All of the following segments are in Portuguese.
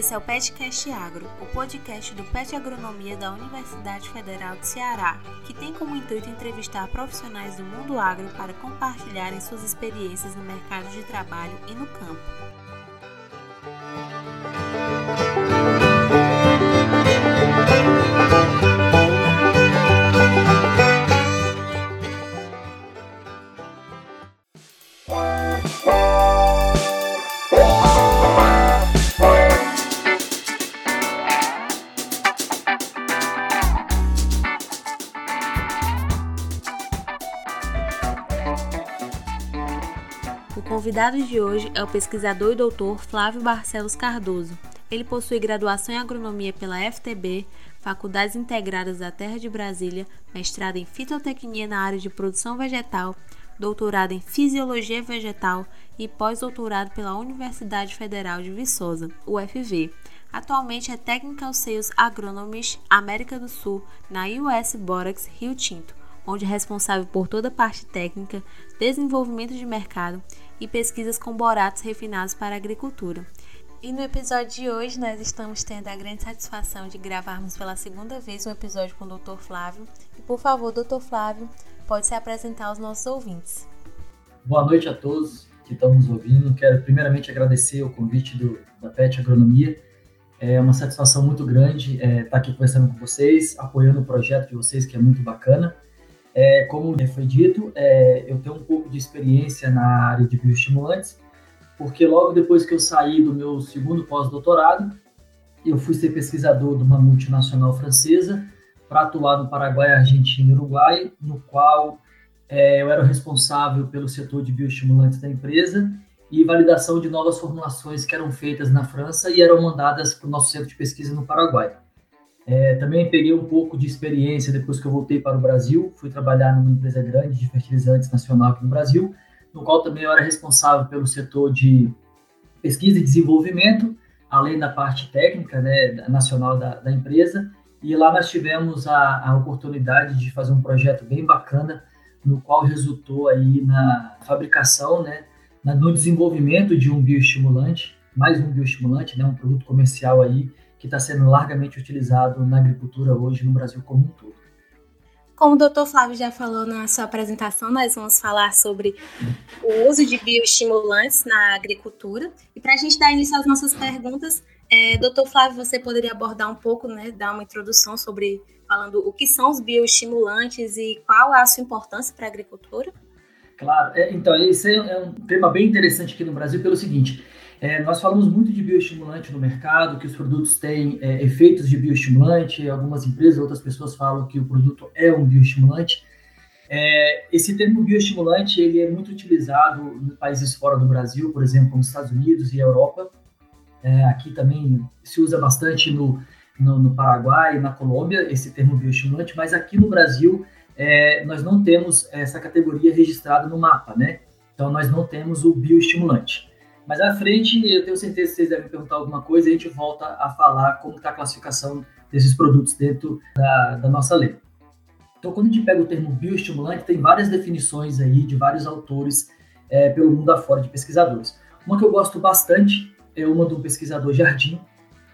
Esse é o PetCast Agro, o podcast do Pet Agronomia da Universidade Federal de Ceará, que tem como intuito entrevistar profissionais do mundo agro para compartilharem suas experiências no mercado de trabalho e no campo. Convidado de hoje é o pesquisador e doutor Flávio Barcelos Cardoso. Ele possui graduação em agronomia pela FTB, Faculdades Integradas da Terra de Brasília, mestrado em fitotecnia na área de produção vegetal, doutorado em fisiologia vegetal e pós-doutorado pela Universidade Federal de Viçosa, UFV. Atualmente é Technical Sales Agronomist América do Sul na US Borax Rio Tinto, onde é responsável por toda a parte técnica, desenvolvimento de mercado e pesquisas com boratos refinados para a agricultura. E no episódio de hoje nós estamos tendo a grande satisfação de gravarmos pela segunda vez um episódio com o Dr. Flávio. E por favor, Dr. Flávio, pode se apresentar aos nossos ouvintes. Boa noite a todos que estão nos ouvindo. Quero primeiramente agradecer o convite do, da PET Agronomia. É uma satisfação muito grande é, estar aqui conversando com vocês, apoiando o projeto de vocês, que é muito bacana. É, como foi dito, é, eu tenho um pouco de experiência na área de bioestimulantes, porque logo depois que eu saí do meu segundo pós-doutorado, eu fui ser pesquisador de uma multinacional francesa para atuar no Paraguai, Argentina e Uruguai, no qual é, eu era responsável pelo setor de bioestimulantes da empresa e validação de novas formulações que eram feitas na França e eram mandadas para o nosso centro de pesquisa no Paraguai. É, também peguei um pouco de experiência depois que eu voltei para o Brasil, fui trabalhar numa empresa grande de fertilizantes nacional aqui no Brasil, no qual também eu era responsável pelo setor de pesquisa e desenvolvimento, além da parte técnica né, nacional da, da empresa. E lá nós tivemos a, a oportunidade de fazer um projeto bem bacana, no qual resultou aí na fabricação, né, no desenvolvimento de um bioestimulante, mais um bioestimulante, né, um produto comercial aí que está sendo largamente utilizado na agricultura hoje no Brasil como um todo. Como o doutor Flávio já falou na sua apresentação, nós vamos falar sobre o uso de bioestimulantes na agricultura. E para a gente dar início às nossas perguntas, é, doutor Flávio, você poderia abordar um pouco, né, dar uma introdução sobre, falando o que são os bioestimulantes e qual é a sua importância para a agricultura? Claro, é, então, esse é um tema bem interessante aqui no Brasil pelo seguinte, é, nós falamos muito de bioestimulante no mercado, que os produtos têm é, efeitos de bioestimulante, algumas empresas, outras pessoas falam que o produto é um bioestimulante. É, esse termo bioestimulante ele é muito utilizado em países fora do Brasil, por exemplo, como Estados Unidos e Europa. É, aqui também se usa bastante no, no, no Paraguai e na Colômbia esse termo bioestimulante, mas aqui no Brasil é, nós não temos essa categoria registrada no mapa, né? Então nós não temos o bioestimulante. Mas à frente, eu tenho certeza que vocês devem perguntar alguma coisa e a gente volta a falar como está a classificação desses produtos dentro da, da nossa lei. Então, quando a gente pega o termo bioestimulante, tem várias definições aí de vários autores é, pelo mundo afora de pesquisadores. Uma que eu gosto bastante é uma do pesquisador Jardim.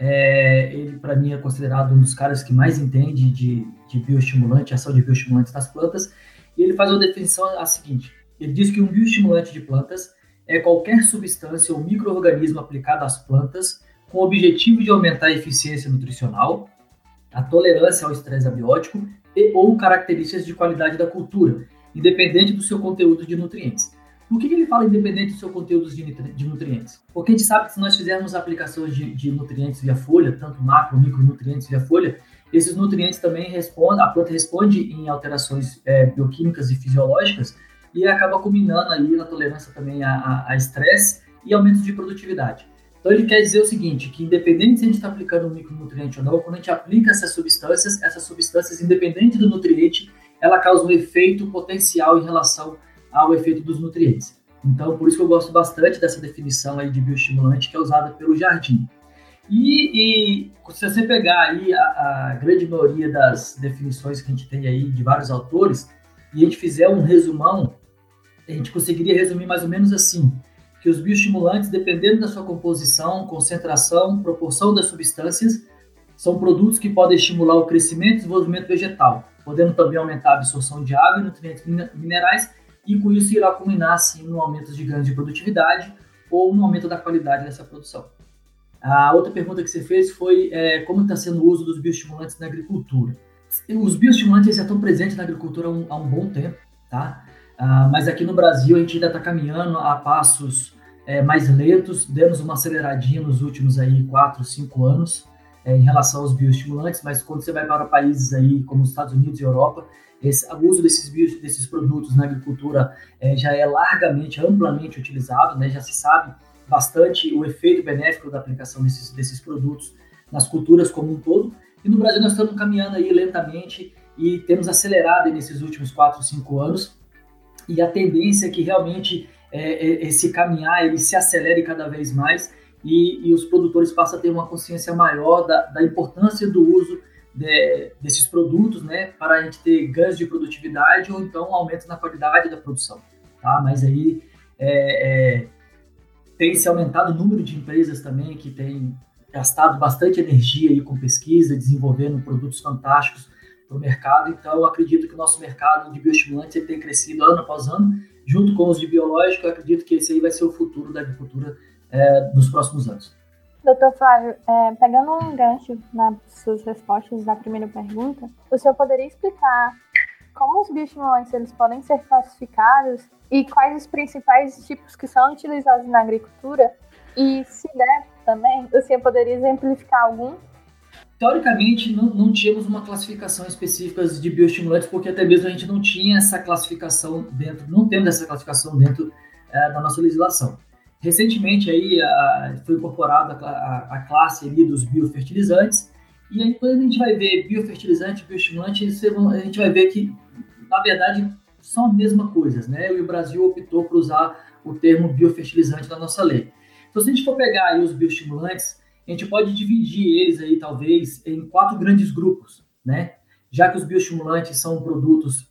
É, ele, para mim, é considerado um dos caras que mais entende de, de bioestimulante, ação de bioestimulantes nas plantas. E ele faz uma definição a seguinte: ele diz que um bioestimulante de plantas é qualquer substância ou microorganismo aplicado às plantas com o objetivo de aumentar a eficiência nutricional, a tolerância ao estresse abiótico e ou características de qualidade da cultura, independente do seu conteúdo de nutrientes. Por que, ele fala independente do seu conteúdo de, nutrientes? Porque a gente sabe que se nós fizermos aplicações de, de nutrientes via folha, tanto macro, micronutrientes via folha, esses nutrientes também respondem, a planta responde em alterações é, bioquímicas e fisiológicas e acaba culminando aí na tolerância também a estresse e aumento de produtividade. Então ele quer dizer o seguinte, que independente se a gente está aplicando um micronutriente ou não, quando a gente aplica essas substâncias, essas substâncias, independente do nutriente, ela causa um efeito potencial em relação ao efeito dos nutrientes. Então, por isso que eu gosto bastante dessa definição aí de bioestimulante que é usada pelo Jardim. E, e se você pegar aí a, a, grande maioria das definições que a gente tem aí de vários autores, e a gente fizer um resumão a gente conseguiria resumir mais ou menos assim. que os bioestimulantes, dependendo da sua composição, concentração, proporção das substâncias, são produtos que podem estimular o crescimento e desenvolvimento vegetal, podendo também aumentar a absorção de água e nutrientes minerais, e com isso irá culminar, assim, no aumento de ganhos de produtividade ou no aumento da qualidade dessa produção. A outra pergunta que você fez foi é, como está sendo o uso dos bioestimulantes na agricultura. Os bioestimulantes já estão presentes na agricultura há um, há um bom tempo, tá? Ah, mas aqui no Brasil a gente ainda está caminhando a passos é, mais lentos, demos uma aceleradinha nos últimos aí 4, 5 anos é, em relação aos bioestimulantes, mas quando você vai para países aí como os Estados Unidos e Europa, esse, o uso desses, bio, desses produtos na agricultura é, já é largamente, amplamente utilizado, né? já se sabe bastante o efeito benéfico da aplicação desses, desses produtos nas culturas como um todo. E no Brasil nós estamos caminhando aí lentamente e temos acelerado nesses últimos 4, 5 anos. E a tendência é que realmente é, é, esse caminhar ele se acelere cada vez mais e, e, os produtores passam a ter uma consciência maior da, da importância do uso de, desses produtos, né, para a gente ter ganhos de produtividade ou então aumento na qualidade da produção, tá? Mas aí é, é tem se aumentado o número de empresas também que têm gastado bastante energia aí com pesquisa, desenvolvendo produtos fantásticos para o mercado. Então, eu acredito que o nosso mercado de bioestimulantes tem crescido ano após ano, junto com os de biológico. Eu acredito que esse aí vai ser o futuro da agricultura é, nos próximos anos. Doutor Flávio, é, pegando um gancho nas suas respostas da primeira pergunta, o senhor poderia explicar como os bioestimulantes eles podem ser classificados e quais os principais tipos que são utilizados na agricultura? E se der também, o senhor poderia exemplificar algum? Teoricamente, não, não tínhamos uma classificação específica de bioestimulantes, porque até mesmo a gente não tinha essa classificação dentro, não temos essa classificação dentro é, da nossa legislação. Recentemente aí a, foi incorporada a, a, classe ali dos biofertilizantes, e aí quando a gente vai ver biofertilizante e bioestimulante, a gente vai ver que, na verdade, são a mesma coisa, né? E o Brasil optou por usar o termo biofertilizante na nossa lei. Então, se a gente for pegar aí os bioestimulantes, a gente pode dividir eles aí, talvez, em quatro grandes grupos, né? Já que os bioestimulantes são produtos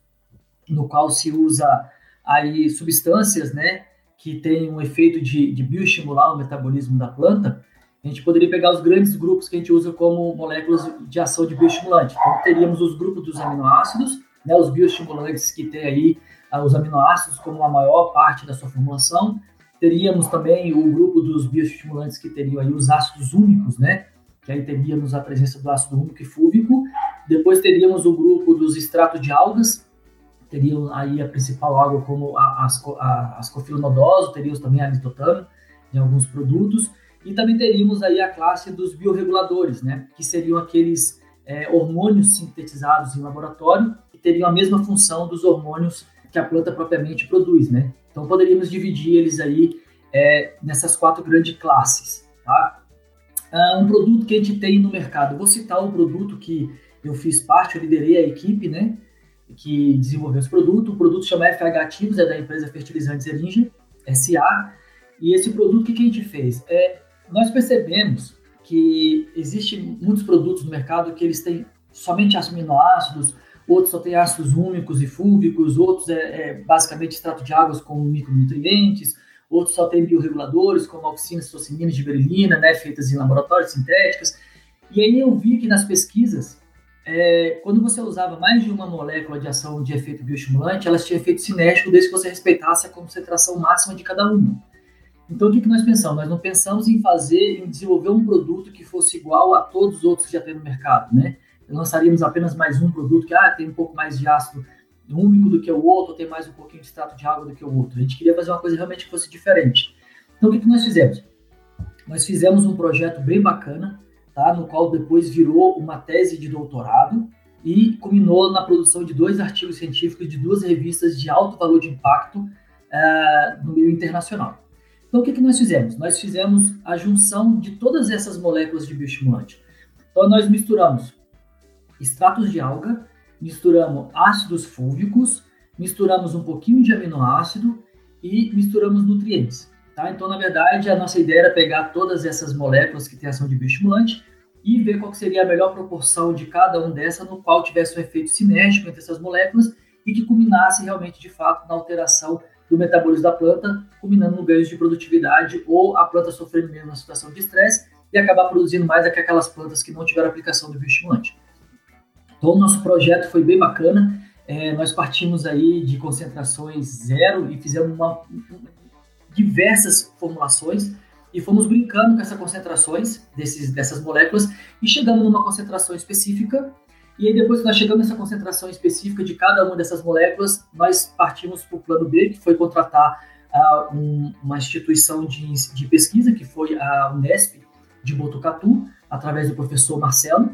no qual se usa aí substâncias, né, que têm um efeito de, de bioestimular o metabolismo da planta, a gente poderia pegar os grandes grupos que a gente usa como moléculas de ação de bioestimulante. Então, teríamos os grupos dos aminoácidos, né, os bioestimulantes que têm aí ah, os aminoácidos como a maior parte da sua formulação, Teríamos também o grupo dos bioestimulantes que teriam aí os ácidos únicos, né? Que aí teríamos a presença do ácido único e fúvico. Depois teríamos o grupo dos extratos de algas, teriam aí a principal água como a, a, ascofilanodoso, teríamos também a lisotano em alguns produtos. E também teríamos aí a classe dos bioreguladores, né? Que seriam aqueles é, hormônios sintetizados em laboratório que teriam a mesma função dos hormônios que a planta propriamente produz, né? Então poderíamos dividir eles aí é, nessas quatro grandes classes, tá? Ah, um produto que a gente tem no mercado, vou citar um produto que eu fiz parte, eu liderei a equipe, né? Que desenvolveu esse produto. O produto chama FH Ativos, é da empresa Fertilizantes Eringe, SA. E esse produto, o que, que a gente fez? É, nós percebemos que existem muitos produtos no mercado que eles têm somente aminoácidos, outros só têm ácidos úmicos e fúvicos, outros é, é basicamente extrato de águas com micronutrientes, outros só têm bioreguladores como auxinas, tocininas, giberelina, né, feitas em laboratórios sintéticas. E aí eu vi que nas pesquisas, é, quando você usava mais de uma molécula de ação de efeito bioestimulante, elas tinham efeito cinético desde que você respeitasse a concentração máxima de cada uma. Então, o que nós pensamos? Nós não pensamos em fazer, em desenvolver um produto que fosse igual a todos os outros que já tem no mercado, né? Lançaríamos apenas mais um produto que ah, tem um pouco mais de ácido úmico do que o outro, tem mais um pouquinho de extrato de água do que o outro. A gente queria fazer uma coisa realmente que fosse diferente. Então, o que, que nós fizemos? Nós fizemos um projeto bem bacana, tá? no qual depois virou uma tese de doutorado e culminou na produção de dois artigos científicos de duas revistas de alto valor de impacto uh, no meio internacional. Então, o que, que nós fizemos? Nós fizemos a junção de todas essas moléculas de bioestimulante. Então, nós misturamos extratos de alga, misturamos ácidos fúvicos, misturamos um pouquinho de aminoácido e misturamos nutrientes. Tá? Então, na verdade, a nossa ideia era pegar todas essas moléculas que têm ação de bioestimulante e ver qual seria a melhor proporção de cada uma dessas, no qual tivesse um efeito sinérgico entre essas moléculas e que culminasse realmente, de fato, na alteração do metabolismo da planta, culminando no ganho de produtividade ou a planta sofrendo menos na situação de estresse e acabar produzindo mais do que aquelas plantas que não tiveram aplicação do bioestimulante. Então, o nosso projeto foi bem bacana. É, nós partimos aí de concentrações zero e fizemos uma, diversas formulações e fomos brincando com essas concentrações desses, dessas moléculas e chegamos numa concentração específica. E aí, depois que nós chegamos nessa concentração específica de cada uma dessas moléculas, nós partimos para o plano B, que foi contratar uh, um, uma instituição de, de pesquisa, que foi a Unesp de Botucatu, através do professor Marcelo,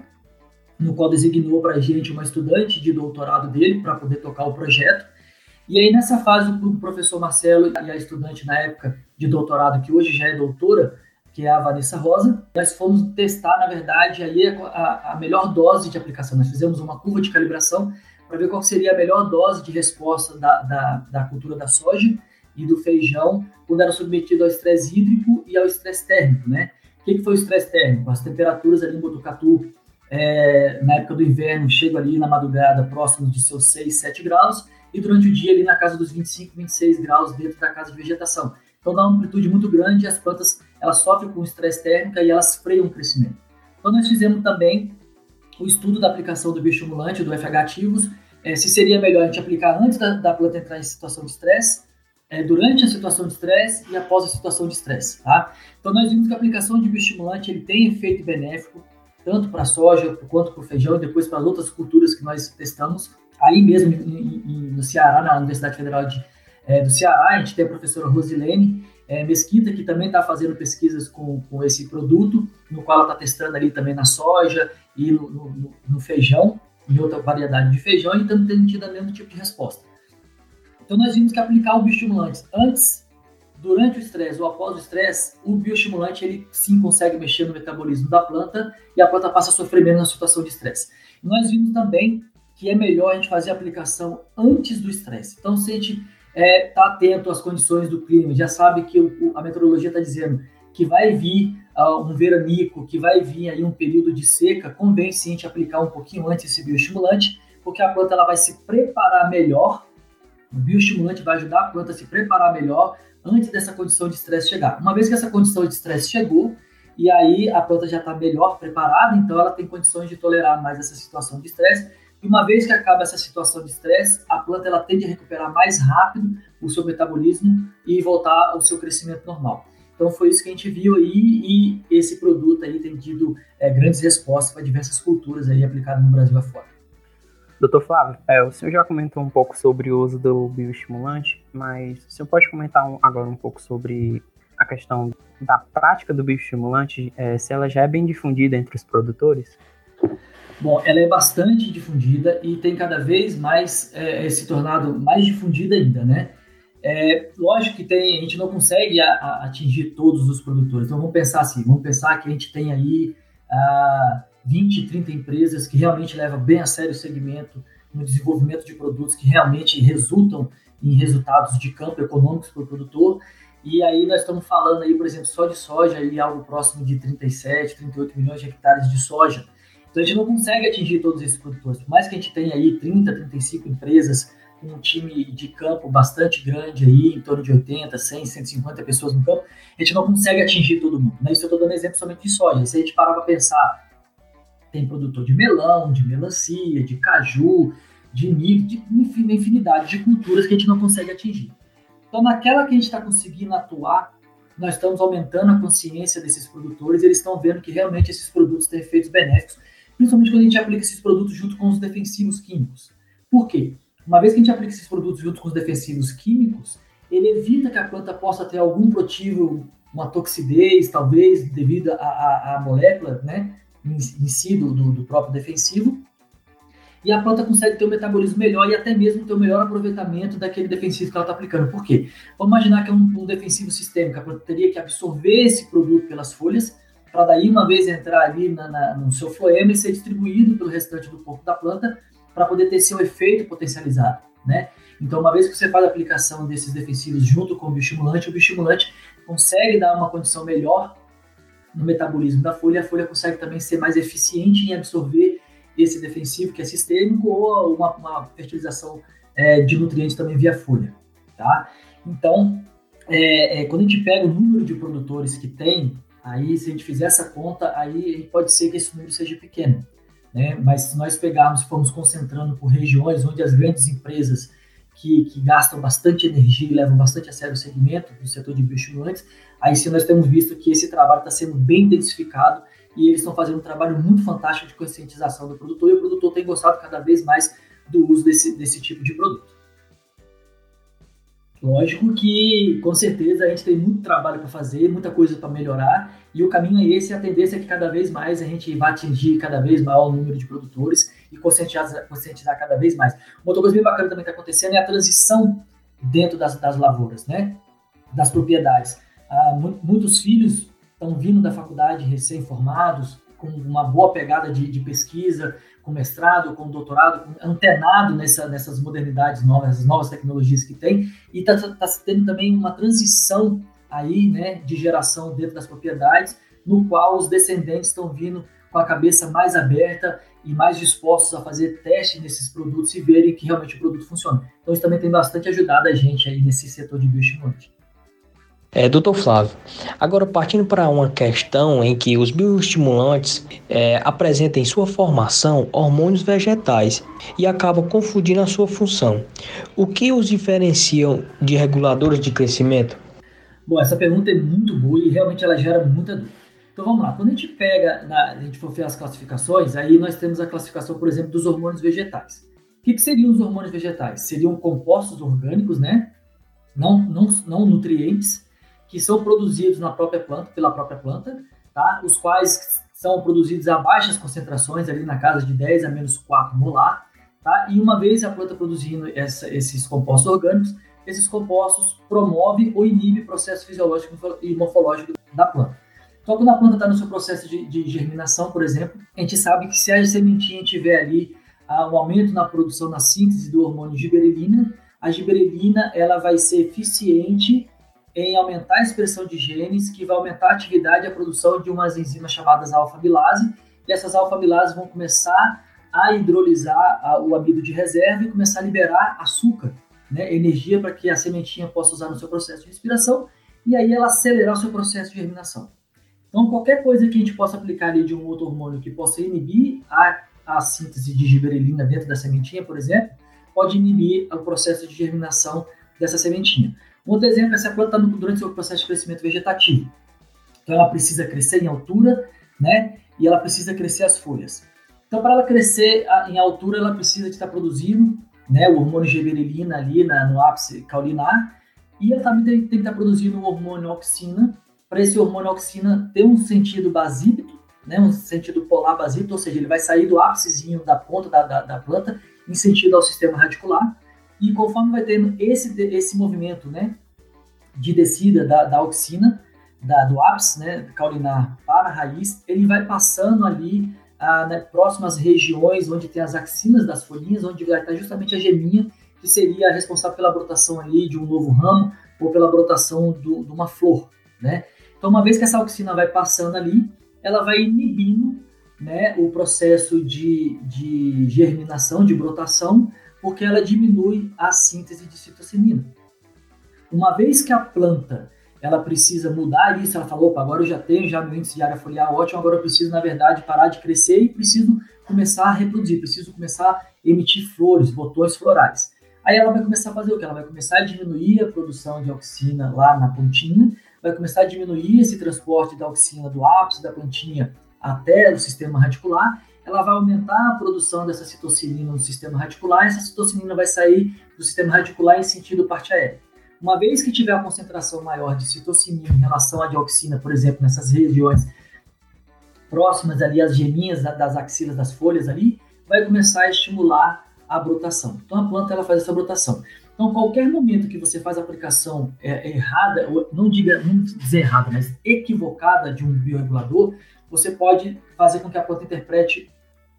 no qual designou para a gente uma estudante de doutorado dele para poder tocar o projeto. E aí, nessa fase, o professor Marcelo e a estudante na época de doutorado, que hoje já é doutora, que é a Vanessa Rosa, nós fomos testar, na verdade, aí a, a melhor dose de aplicação. Nós fizemos uma curva de calibração para ver qual seria a melhor dose de resposta da, da, da cultura da soja e do feijão quando era submetido ao estresse hídrico e ao estresse térmico, né? O que, que foi o estresse térmico? As temperaturas ali em Botucatu, é, na época do inverno, chegam ali na madrugada próximos de seus 6, 7 graus, e durante o dia ali na casa dos 25, 26 graus dentro da casa de vegetação. Então dá uma amplitude muito grande as plantas elas sofrem com estresse térmico e elas freiam o crescimento. Então nós fizemos também o estudo da aplicação do bioestimulante, do FH ativos, é, se seria melhor a gente aplicar antes da, da planta entrar em situação de estresse, é, durante a situação de estresse e após a situação de estresse. Tá? Então nós vimos que a aplicação de bioestimulante ele tem efeito benéfico, tanto para a soja quanto para o feijão e depois para as outras culturas que nós testamos. Aí mesmo em, em, no Ceará, na Universidade Federal de, é, do Ceará, a gente tem a professora Rosilene é, Mesquita, que também está fazendo pesquisas com, com esse produto, no qual ela está testando ali também na soja e no, no, no feijão, em outra variedade de feijão, e estamos tendo tido o mesmo tipo de resposta. Então, nós vimos que aplicar o bioestimulante antes, durante o estresse ou após o estresse, o bioestimulante ele sim consegue mexer no metabolismo da planta e a planta passa a sofrer menos na situação de estresse. Nós vimos também que é melhor a gente fazer a aplicação antes do estresse. Então, se a gente está é, tá atento às condições do clima, já sabe que o, a meteorologia está dizendo que vai vir uh, um veranico, que vai vir aí um período de seca, convém sim a gente aplicar um pouquinho antes esse bioestimulante, porque a planta ela vai se preparar melhor o bioestimulante vai ajudar a planta a se preparar melhor antes dessa condição de estresse chegar. Uma vez que essa condição de estresse chegou, e aí a planta já está melhor preparada, então ela tem condições de tolerar mais essa situação de estresse. E uma vez que acaba essa situação de estresse, a planta ela tende a recuperar mais rápido o seu metabolismo e voltar ao seu crescimento normal. Então foi isso que a gente viu aí e esse produto aí tem tido é, grandes respostas para diversas culturas aí aplicadas no Brasil afora. Doutor Flávio, é, o senhor já comentou um pouco sobre o uso do bioestimulante, mas o senhor pode comentar um, agora um pouco sobre a questão da prática do bioestimulante, é, se ela já é bem difundida entre os produtores? Bom, ela é bastante difundida e tem cada vez mais é, se tornado mais difundida ainda, né? É, lógico que tem, a gente não consegue a, a atingir todos os produtores. Então vamos pensar assim, vamos pensar que a gente tem aí ah, 20, 30 empresas que realmente levam bem a sério o segmento no desenvolvimento de produtos que realmente resultam em resultados de campo econômicos para o produtor. E aí nós estamos falando aí, por exemplo, só de soja, aí algo próximo de 37, 38 milhões de hectares de soja. Então a gente não consegue atingir todos esses produtores. Por mais que a gente tenha aí 30, 35 empresas com um time de campo bastante grande aí, em torno de 80, 100, 150 pessoas no campo, a gente não consegue atingir todo mundo. Né? Isso eu estou dando exemplo somente de soja. Se a gente parar para pensar tem produtor de melão, de melancia, de caju, de milho, de infinidade de culturas que a gente não consegue atingir. Então, naquela que a gente está conseguindo atuar, nós estamos aumentando a consciência desses produtores, eles estão vendo que realmente esses produtos têm efeitos benéficos, principalmente quando a gente aplica esses produtos junto com os defensivos químicos. Por quê? Uma vez que a gente aplica esses produtos junto com os defensivos químicos, ele evita que a planta possa ter algum protivo, uma toxidez, talvez, devido à molécula, né? Em, si do, do, próprio defensivo, e a planta consegue ter um metabolismo melhor e até mesmo ter um melhor aproveitamento daquele defensivo que ela está aplicando. Por quê? Vamos imaginar que é um, um defensivo sistêmico, a planta teria que absorver esse produto pelas folhas, para daí uma vez entrar ali na, na, no seu floema e ser distribuído pelo restante do corpo da planta para poder ter seu efeito potencializado, né? Então, uma vez que você faz a aplicação desses defensivos junto com o bioestimulante, o bioestimulante consegue dar uma condição melhor no metabolismo da folha, a folha consegue também ser mais eficiente em absorver esse defensivo que é sistêmico ou uma, uma fertilização é, de nutrientes também via folha. tá? Então, é, é, quando a gente pega o número de produtores que tem, aí se a gente fizer essa conta, aí pode ser que esse número seja pequeno, né? Mas se nós pegarmos e formos concentrando por regiões onde as grandes empresas que, que, gastam bastante energia e levam bastante a sério o segmento do setor de bioestimulantes, aí sim nós temos visto que esse trabalho está sendo bem intensificado e eles estão fazendo um trabalho muito fantástico de conscientização do produtor e o produtor tem gostado cada vez mais do uso desse, desse tipo de produto. Lógico que, com certeza, a gente tem muito trabalho para fazer, muita coisa para melhorar, e o caminho é esse, a tendência é que cada vez mais a gente vai atingir cada vez maior número de produtores e conscientizar, conscientizar cada vez mais. Outra coisa bem bacana também está acontecendo é a transição dentro das, das lavouras, né? das propriedades. Ah, muitos filhos estão vindo da faculdade recém-formados, com uma boa pegada de, de, pesquisa, com mestrado, com doutorado, com, antenado nessa, nessas modernidades novas, essas novas tecnologias que tem, e está tá tendo também uma transição aí, né, de geração dentro das propriedades, no qual os descendentes estão vindo com a cabeça mais aberta e mais dispostos a fazer testes nesses produtos e verem que realmente o produto funciona. Então isso também tem bastante ajudado a gente aí nesse setor de bioestimulante. É, doutor Flávio, agora partindo para uma questão em que os bioestimulantes é, apresentam em sua formação hormônios vegetais e acabam confundindo a sua função. O que os diferenciam de reguladores de crescimento? Bom, essa pergunta é muito boa e realmente ela gera muita dúvida. Então vamos lá, quando a gente pega, na, a gente for ver as classificações, aí nós temos a classificação, por exemplo, dos hormônios vegetais. O que, que seriam os hormônios vegetais? Seriam compostos orgânicos, né? Não, não, não nutrientes, que são produzidos na própria planta, pela própria planta, tá? os quais são produzidos a baixas concentrações, ali na casa de 10 a menos 4 molar, tá? e uma vez a planta produzindo essa, esses compostos orgânicos, esses compostos promovem ou inibem o processo fisiológico e morfológico da planta. Então, quando a planta está no seu processo de, de, germinação, por exemplo, a gente sabe que se a sementinha tiver ali ah, um aumento na produção, na síntese do hormônio giberelina, a giberelina ela vai ser eficiente em aumentar a expressão de genes, que vai aumentar a atividade e a produção de umas enzimas chamadas alfa-amilase, e essas alfa-amilases vão começar a hidrolisar o amido de reserva e começar a liberar açúcar, né, energia para que a sementinha possa usar no seu processo de respiração, e aí ela acelerar o seu processo de germinação. Então, qualquer coisa que a gente possa aplicar ali de um outro hormônio que possa inibir a, a síntese de giberelina dentro da sementinha, por exemplo, pode inibir o processo de germinação dessa sementinha. Um outro exemplo é se a planta está durante o seu processo de crescimento vegetativo. Então ela precisa crescer em altura, né? E ela precisa crescer as folhas. Então para ela crescer em altura, ela precisa estar produzindo, né, o hormônio giberelina ali na, no ápice caulinar, e ela também tem, tem que estar produzindo o hormônio auxina, para esse hormônio auxina ter um sentido basípito, né, um sentido polar basípito, ou seja, ele vai sair do ápicezinho da ponta da, da, da planta em sentido ao sistema radicular, e conforme vai tendo esse, esse movimento né, de descida da, da auxina, da, do ápice né, caulinar para a raiz, ele vai passando ali ah, né, próximas regiões onde tem as axinas das folhinhas, onde vai estar justamente a geminha, que seria responsável pela brotação ali de um novo ramo ou pela brotação de uma flor. Né? Então, uma vez que essa auxina vai passando ali, ela vai inibindo né, o processo de, de germinação, de brotação, porque ela diminui a síntese de citocinina. Uma vez que a planta ela precisa mudar isso, ela falou, opa, agora eu já tenho já meu índice de área foliar ótimo, agora eu preciso, na verdade, parar de crescer e preciso começar a reproduzir, preciso começar a emitir flores, botões florais. Aí ela vai começar a fazer o que? Ela vai começar a diminuir a produção de auxina lá na pontinha, vai começar a diminuir esse transporte da auxina do ápice da plantinha até o sistema radicular, ela vai aumentar a produção dessa citocinina no sistema radicular, essa citocinina vai sair do sistema radicular em sentido parte aérea. Uma vez que tiver a concentração maior de citocinina em relação à dioxina, por exemplo, nessas regiões próximas ali às geminhas das axilas das folhas ali, vai começar a estimular a brotação. Então a planta ela faz essa brotação. Então qualquer momento que você faz a aplicação é, errada, não diga, não dizer errada, mas equivocada de um bioregulador, você pode fazer com que a planta interprete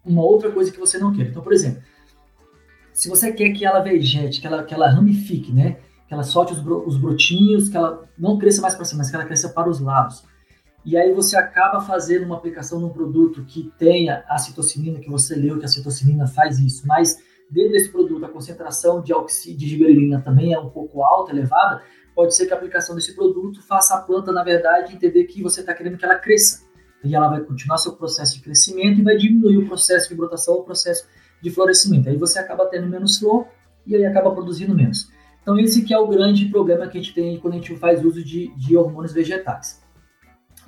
uma outra coisa que você não quer. Então, por exemplo, se você quer que ela vegete, que ela, que ela ramifique, né? Que ela solte os, bro, os brotinhos, que ela não cresça mais para cima, mas que ela cresça para os lados. E aí você acaba fazendo uma aplicação num produto que tenha a citocinina, que você leu que a citocinina faz isso, mas dentro desse produto a concentração de oxígeno de giberelina também é um pouco alta, elevada, pode ser que a aplicação desse produto faça a planta, na verdade, entender que você está querendo que ela cresça. E ela vai continuar seu processo de crescimento e vai diminuir o processo de brotação, o processo de florescimento. Aí você acaba tendo menos flor e aí acaba produzindo menos. Então esse que é o grande problema que a gente tem quando a gente faz uso de, de hormônios vegetais.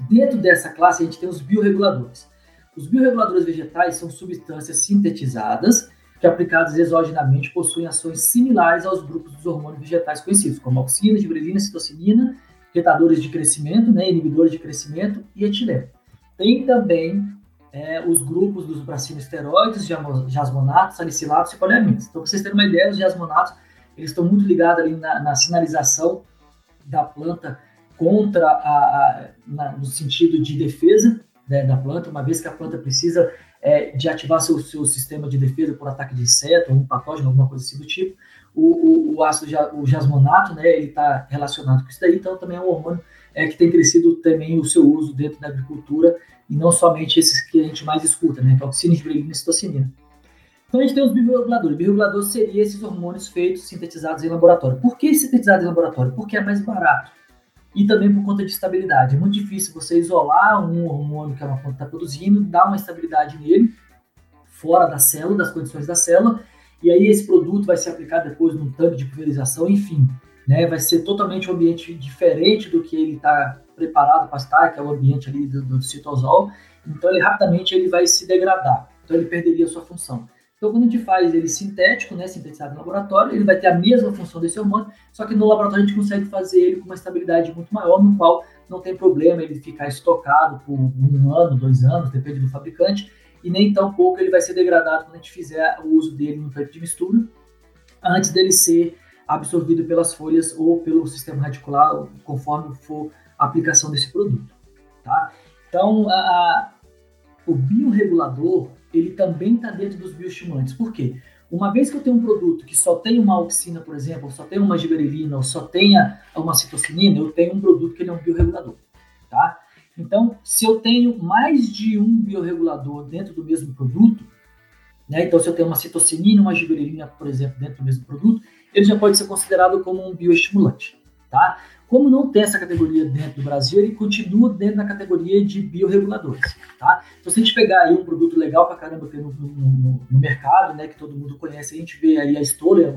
Dentro dessa classe a gente tem os bioreguladores. Os bioreguladores vegetais são substâncias sintetizadas que aplicadas exogenamente possuem ações similares aos grupos dos hormônios vegetais conhecidos, como auxina, gibrelina, citocinina, retadores de crescimento, né, inibidores de crescimento e etileno. Tem também é, os grupos dos bracinoesteroides, jasmonatos, salicilatos e poliaminas. Então, para vocês terem uma ideia, os jasmonatos eles estão muito ligados ali na, na sinalização da planta contra a, a na, no sentido de defesa né, da planta, uma vez que a planta precisa é, de ativar seu, seu sistema de defesa por ataque de inseto, um patógeno, alguma coisa assim do tipo. O, o, o ácido o jasmonato, né, ele está relacionado com isso daí, então também é um hormônio é, que tem crescido também o seu uso dentro da agricultura, e não somente esses que a gente mais escuta, né, que é oxina, gibrelina e citocinina. Então a gente tem os bioreguladores. Bioreguladores seriam esses hormônios feitos, sintetizados em laboratório. Por que sintetizados em laboratório? Porque é mais barato e também por conta de estabilidade. É muito difícil você isolar um hormônio que a planta está produzindo, dar uma estabilidade nele, fora da célula, das condições da célula, e aí esse produto vai ser aplicado depois num tanque de pulverização, enfim, né, vai ser totalmente um ambiente diferente do que ele está preparado para estar, que é o ambiente ali do, do citosol, então ele rapidamente ele vai se degradar, então ele perderia sua função. Então, quando a gente faz ele sintético, né, sintetizado no laboratório, ele vai ter a mesma função desse hormônio, só que no laboratório a gente consegue fazer ele com uma estabilidade muito maior, no qual não tem problema ele ficar estocado por um ano, dois anos, depende do fabricante, e nem tão pouco ele vai ser degradado quando a gente fizer o uso dele no tanque de mistura, antes dele ser absorvido pelas folhas ou pelo sistema radicular, conforme for a aplicação desse produto. Tá? Então, a, a, o bioregulador ele também está dentro dos bioestimulantes. Por quê? Uma vez que eu tenho um produto que só tem uma auxina, por exemplo, só tem uma giberelina, ou só tenha uma citocinina, eu tenho um produto que ele é um bioregulador, tá? Então, se eu tenho mais de um bioregulador dentro do mesmo produto, né? Então, se eu tenho uma citocinina, uma giberelina, por exemplo, dentro do mesmo produto, ele já pode ser considerado como um bioestimulante, tá? Como não tem essa categoria dentro do Brasil, ele continua dentro da categoria de bioreguladores, tá? Então, se a gente pegar aí um produto legal para caramba que no, no, no, mercado, né, que todo mundo conhece, a gente vê aí a Stoller,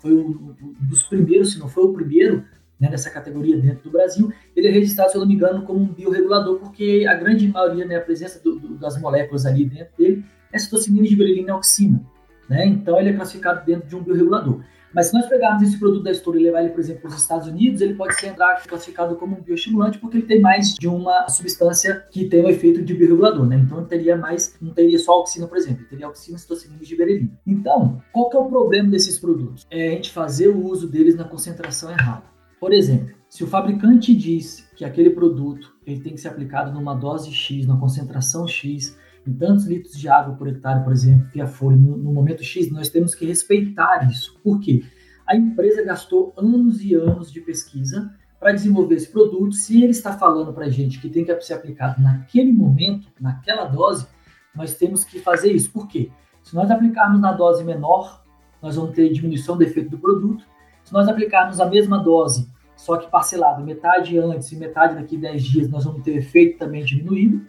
foi um dos primeiros, se não foi o primeiro, né, nessa categoria dentro do Brasil, ele é registrado, se eu não me engano, como um bioregulador, porque a grande maioria, né, a presença do, do, das moléculas ali dentro dele é citocinina, giberelina e auxina, né? Então, ele é classificado dentro de um bioregulador. Mas se nós pegarmos esse produto da Store e levar ele, por exemplo, para os Estados Unidos, ele pode ser classificado como um bioestimulante porque ele tem mais de uma substância que tem o efeito de bioregulador, né? Então ele teria mais, não teria só oxina, por exemplo, ele teria oxina, citocinina e giberelina. Então, qual que é o problema desses produtos? É a gente fazer o uso deles na concentração errada. Por exemplo, se o fabricante diz que aquele produto ele tem que ser aplicado numa dose X, numa concentração X, em tantos litros de água por hectare, por exemplo, via folha, no, no momento X, nós temos que respeitar isso. Por quê? A empresa gastou anos e anos de pesquisa para desenvolver esse produto. Se ele está falando para a gente que tem que ser aplicado naquele momento, naquela dose, nós temos que fazer isso. Por quê? Se nós aplicarmos na dose menor, nós vamos ter diminuição do efeito do produto. Se nós aplicarmos a mesma dose, só que parcelado, metade antes e metade daqui a 10 dias, nós vamos ter efeito também diminuído.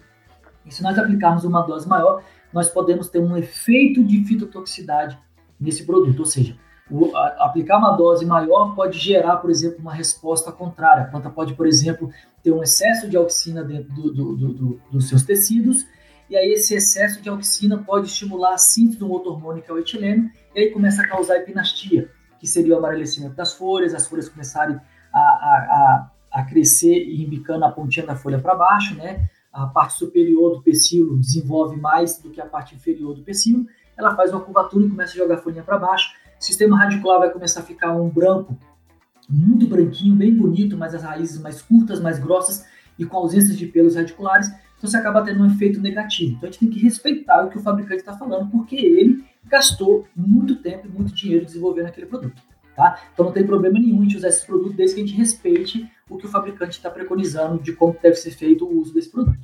E se nós aplicarmos uma dose maior, nós podemos ter um efeito de fitotoxicidade nesse produto, ou seja, o, a, aplicar uma dose maior pode gerar, por exemplo, uma resposta contrária. A planta pode, por exemplo, ter um excesso de auxina dentro do, do, do, dos seus tecidos, e aí esse excesso de auxina pode estimular a síntese de um outro hormônio, que é o etileno, e aí começa a causar epinastia, que seria o amarelecimento das folhas, as folhas começarem a, a, a, a crescer e embicando a pontinha da folha para baixo, né? A parte superior do pecíolo desenvolve mais do que a parte inferior do pecíolo, ela faz uma curvatura e começa a jogar a folhinha para baixo. O sistema radicular vai começar a ficar um branco, muito branquinho, bem bonito, mas as raízes mais curtas, mais grossas e com ausência de pelos radiculares. Então você acaba tendo um efeito negativo. Então a gente tem que respeitar o que o fabricante está falando, porque ele gastou muito tempo e muito dinheiro desenvolvendo aquele produto. Tá? Então não tem problema nenhum de usar esse produto desde que a gente respeite o que o fabricante está preconizando de como deve ser feito o uso desse produto.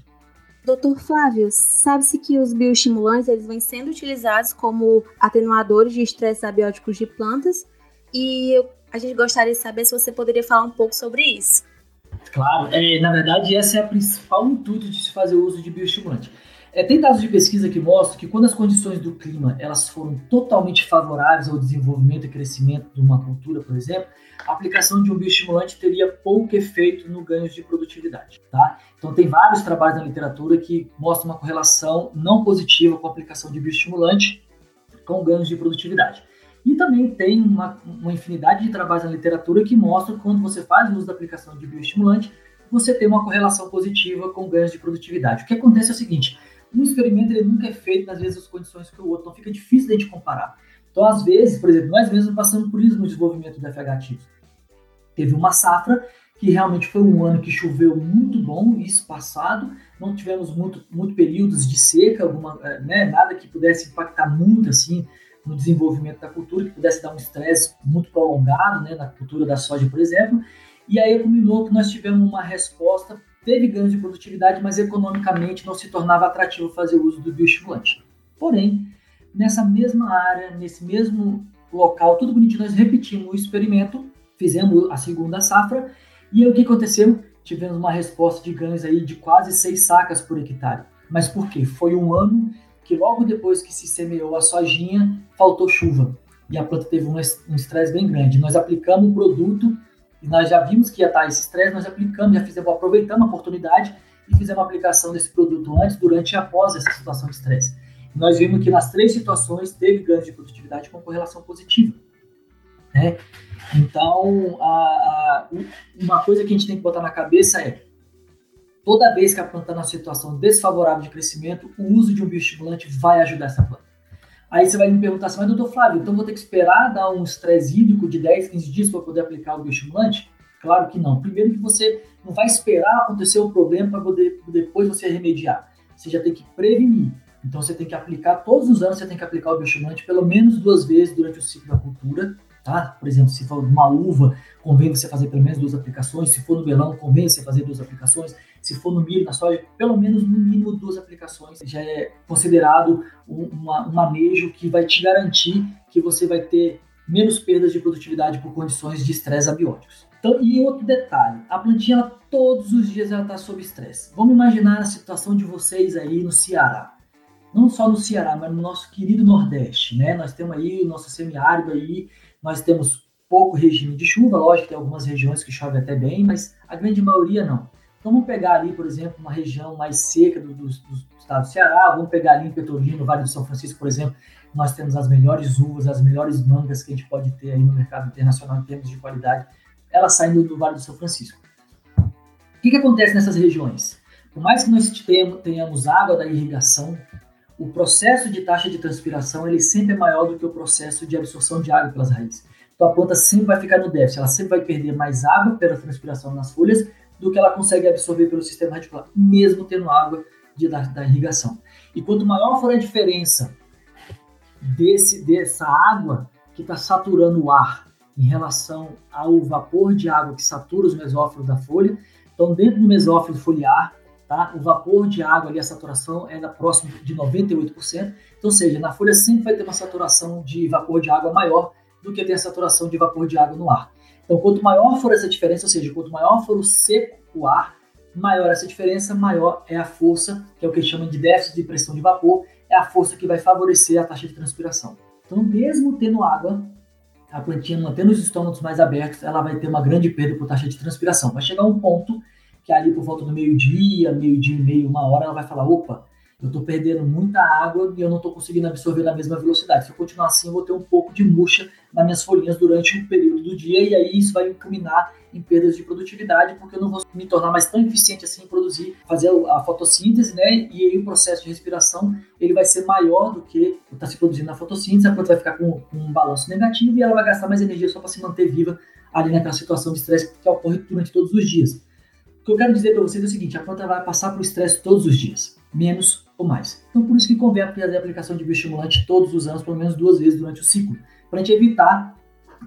Doutor Flávio, sabe-se que os bioestimulantes eles vêm sendo utilizados como atenuadores de estresse abióticos de plantas e a gente gostaria de saber se você poderia falar um pouco sobre isso. Claro, é, na verdade esse é o principal intuito de se fazer o uso de bioestimulante. É, tem dados de pesquisa que mostram que quando as condições do clima elas foram totalmente favoráveis ao desenvolvimento e crescimento de uma cultura, por exemplo, a aplicação de um bioestimulante teria pouco efeito no ganho de produtividade. Tá? Então tem vários trabalhos na literatura que mostram uma correlação não positiva com a aplicação de bioestimulante com ganhos de produtividade. E também tem uma, uma infinidade de trabalhos na literatura que mostram que quando você faz uso da aplicação de bioestimulante, você tem uma correlação positiva com ganhos de produtividade. O que acontece é o seguinte, um experimento ele nunca é feito nas mesmas condições que o outro, então fica difícil de gente comparar. Então, às vezes, por exemplo, nós mesmos passamos por isso no desenvolvimento do FH. Teve uma safra que realmente foi um ano que choveu muito bom, isso passado, não tivemos muito, muito períodos de seca, alguma, eh, né, nada que pudesse impactar muito assim no desenvolvimento da cultura, que pudesse dar um estresse muito prolongado né, na cultura da soja, por exemplo. E aí culminou que nós tivemos uma resposta teve ganhos de produtividade, mas economicamente não se tornava atrativo fazer uso do bioestimulante. Porém, nessa mesma área, nesse mesmo local, tudo bonitinho, nós repetimos o experimento, fizemos a segunda safra, e aí o que aconteceu? Tivemos uma resposta de ganhos aí de quase seis sacas por hectare. Mas por quê? Foi um ano que logo depois que se semeou a sojinha, faltou chuva. E a planta teve um estresse bem grande. Nós aplicamos o produto e nós já vimos que ia estar esse estresse, nós aplicamos, já fizemos, aproveitamos a oportunidade e fizemos a aplicação desse produto antes, durante e após essa situação de estresse. Nós vimos que nas três situações teve ganho de produtividade com correlação positiva. Né? Então, a, a, uma coisa que a gente tem que botar na cabeça é toda vez que a planta está na situação desfavorável de crescimento, o uso de um bioestimulante vai ajudar essa planta. Aí você vai me perguntar assim, mas doutor Flávio, então vou ter que esperar dar um estresse hídrico de 10, 15 dias para poder aplicar o bioestimulante? Claro que não. Primeiro que você não vai esperar acontecer o problema para depois você remediar. Você já tem que prevenir. Então você tem que aplicar, todos os anos você tem que aplicar o bioestimulante pelo menos duas vezes durante o ciclo da cultura tá? Por exemplo, se for uma uva, convém você fazer pelo menos duas aplicações. Se for no melão, convém você fazer duas aplicações. Se for no milho, na soja, pelo menos no mínimo duas aplicações. Já é considerado um, um manejo que vai te garantir que você vai ter menos perdas de produtividade por condições de estresse abióticos. Então, e outro detalhe, a plantinha ela, todos os dias ela está sob estresse. Vamos imaginar a situação de vocês aí no Ceará. Não só no Ceará, mas no nosso querido Nordeste, né? Nós temos aí o nosso semiárido aí, nós temos pouco regime de chuva, lógico, tem algumas regiões que chove até bem, mas a grande maioria não. Então vamos pegar ali, por exemplo, uma região mais seca do, do, do estado do Ceará, vamos pegar ali em Petrolina, no Vale do São Francisco, por exemplo, nós temos as melhores uvas, as melhores mangas que a gente pode ter aí no mercado internacional em termos de qualidade, elas saindo do Vale do São Francisco. O que, que acontece nessas regiões? Por mais que nós tenhamos água da irrigação, o processo de taxa de transpiração ele sempre é maior do que o processo de absorção de água pelas raízes. Então a planta sempre vai ficar no déficit, ela sempre vai perder mais água pela transpiração nas folhas do que ela consegue absorver pelo sistema radicular, mesmo tendo água de, da, da, irrigação. E quanto maior for a diferença desse, dessa água que está saturando o ar em relação ao vapor de água que satura os mesófilos da folha, então dentro do mesófilo foliar Tá? O vapor de água ali, a saturação é da próxima de 98%. Então, ou seja, na folha sempre vai ter uma saturação de vapor de água maior do que tem a saturação de vapor de água no ar. Então, quanto maior for essa diferença, ou seja, quanto maior for o seco o ar, maior essa diferença, maior é a força, que é o que chama de déficit de pressão de vapor, é a força que vai favorecer a taxa de transpiração. Então, mesmo tendo água, a plantinha mantendo os estômagos mais abertos, ela vai ter uma grande perda por taxa de transpiração. Vai chegar um ponto que ali por volta do meio-dia, meio-dia e meio, uma hora, ela vai falar: opa, eu estou perdendo muita água e eu não estou conseguindo absorver na mesma velocidade. Se eu continuar assim, eu vou ter um pouco de murcha nas minhas folhinhas durante um período do dia e aí isso vai culminar em perdas de produtividade, porque eu não vou me tornar mais tão eficiente assim em produzir, fazer a fotossíntese, né? E aí o processo de respiração ele vai ser maior do que está se produzindo na fotossíntese, a planta vai ficar com, com um balanço negativo e ela vai gastar mais energia só para se manter viva ali naquela situação de estresse que ocorre durante todos os dias. Que eu quero dizer para vocês é o seguinte: a planta vai passar por estresse todos os dias, menos ou mais. Então, por isso que convém fazer a aplicação de bioestimulante todos os anos, pelo menos duas vezes durante o ciclo, para a gente evitar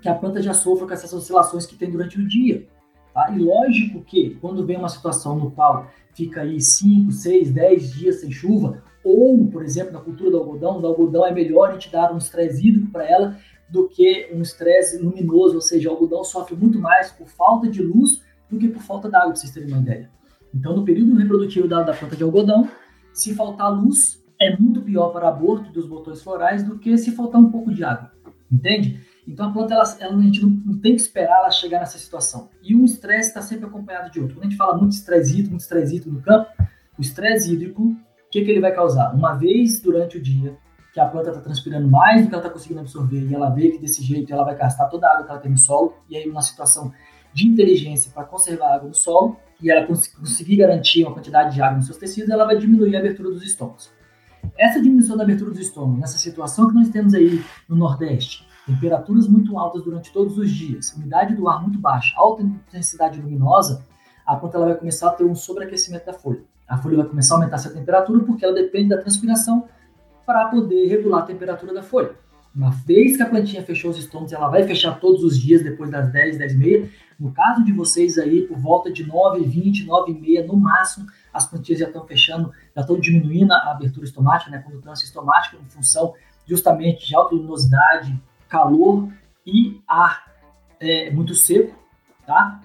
que a planta já sofra com essas oscilações que tem durante o dia. Tá? E lógico que quando vem uma situação no qual fica aí 5, 6, 10 dias sem chuva, ou, por exemplo, na cultura do algodão, do algodão é melhor a gente dar um estresse hídrico para ela do que um estresse luminoso, ou seja, o algodão sofre muito mais por falta de luz do que por falta d'água, para vocês terem uma ideia. Então, no período reprodutivo da, da planta de algodão, se faltar luz, é muito pior para o aborto dos botões florais do que se faltar um pouco de água, entende? Então a planta, ela, ela, a gente não, não, tem que esperar ela chegar nessa situação. E um estresse está sempre acompanhado de outro. Quando a gente fala muito estresse hídrico, muito estresse hídrico no campo, o estresse hídrico, o que, que ele vai causar? Uma vez durante o dia, que a planta está transpirando mais do que ela está conseguindo absorver, e ela vê que desse jeito ela vai gastar toda a água que ela tem no solo, e aí uma situação de inteligência para conservar a água no solo, e ela cons conseguir garantir uma quantidade de água nos seus tecidos, ela vai diminuir a abertura dos estômagos. Essa diminuição da abertura dos estômagos, nessa situação que nós temos aí no Nordeste, temperaturas muito altas durante todos os dias, umidade do ar muito baixa, alta intensidade luminosa, a planta ela vai começar a ter um sobreaquecimento da folha. A folha vai começar a aumentar essa temperatura porque ela depende da transpiração para poder regular a temperatura da folha. Uma vez que a plantinha fechou os estômagos, ela vai fechar todos os dias depois das 10, 10 e meia. No caso de vocês aí, por volta de 9, 20, 9 e meia, no máximo, as plantinhas já estão fechando, já estão diminuindo a abertura estomática, né, condutância estomática, em função justamente de alta luminosidade, calor e ar é, muito seco, tá?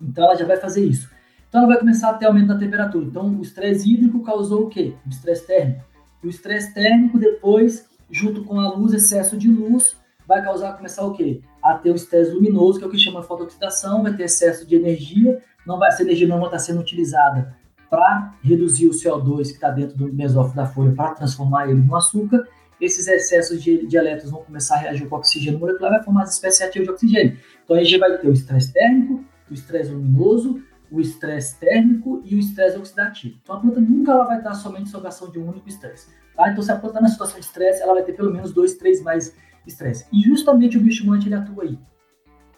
Então ela já vai fazer isso. Então ela vai começar a ter aumento da temperatura. Então o estresse hídrico causou o quê? O estresse térmico. E o estresse térmico depois, junto com a luz, excesso de luz, vai causar começar o quê? A ter o estresse luminoso, que é o que chama de fotooxidação, vai ter excesso de energia, não vai, essa energia não vai estar sendo utilizada para reduzir o CO2 que está dentro do mesófilo da folha para transformar ele no açúcar, esses excessos de, de elétrons vão começar a reagir com o oxigênio molecular vai formar as espécies ativas de oxigênio. Então a gente vai ter o estresse térmico, o estresse luminoso, o estresse térmico e o estresse oxidativo. Então a planta nunca ela vai estar somente sob ação de um único estresse. Tá? Então se a planta está na situação de estresse, ela vai ter pelo menos dois, três mais estresse. E justamente o bioestimulante ele atua aí.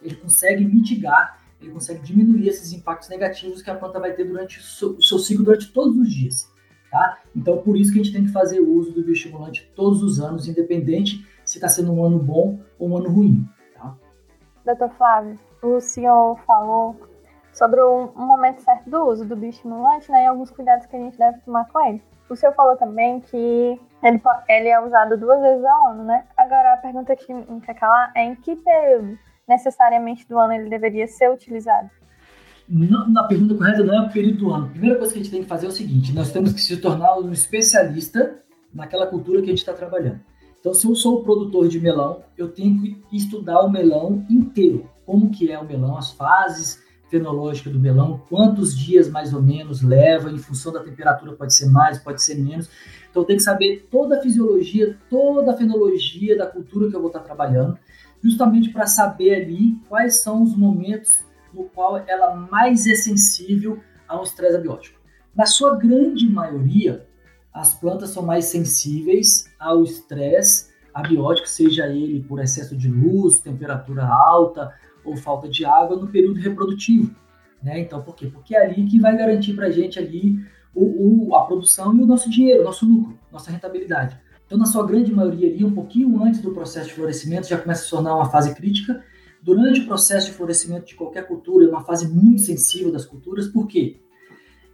Ele consegue mitigar, ele consegue diminuir esses impactos negativos que a planta vai ter durante o seu, o ciclo durante todos os dias. Tá? Então, por isso que a gente tem que fazer uso do bioestimulante todos os anos, independente se está sendo um ano bom ou um ano ruim. Tá? Doutor Flávio, o senhor falou sobre um momento certo do uso do bioestimulante né, e alguns cuidados que a gente deve tomar com ele. O senhor falou também que ele, ele é usado duas vezes ao ano, né? Agora, a pergunta que me quer calar é em que período necessariamente do ano ele deveria ser utilizado? Na pergunta correta não é o período do ano. A primeira coisa que a gente tem que fazer é o seguinte: nós temos que se tornar um especialista naquela cultura que a gente está trabalhando. Então, se eu sou produtor de melão, eu tenho que estudar o melão inteiro. Como que é o melão, as fases fenológicas do melão, quantos dias mais ou menos leva, em função da temperatura pode ser mais, pode ser menos. Então, tenho que saber toda a fisiologia, toda a fenologia da cultura que eu vou estar trabalhando, justamente para saber ali quais são os momentos no qual ela mais é sensível a um estresse abiótico. Na sua grande maioria, as plantas são mais sensíveis ao estresse abiótico, seja ele por excesso de luz, temperatura alta ou falta de água no período reprodutivo. Né? Então, por quê? Porque é ali que vai garantir para a gente ali o, o, a produção e o nosso dinheiro, o nosso lucro, nossa rentabilidade. Então, na sua grande maioria ali, um pouquinho antes do processo de florescimento, já começa a se tornar uma fase crítica, Durante o processo de florescimento de qualquer cultura, é uma fase muito sensível das culturas, por quê?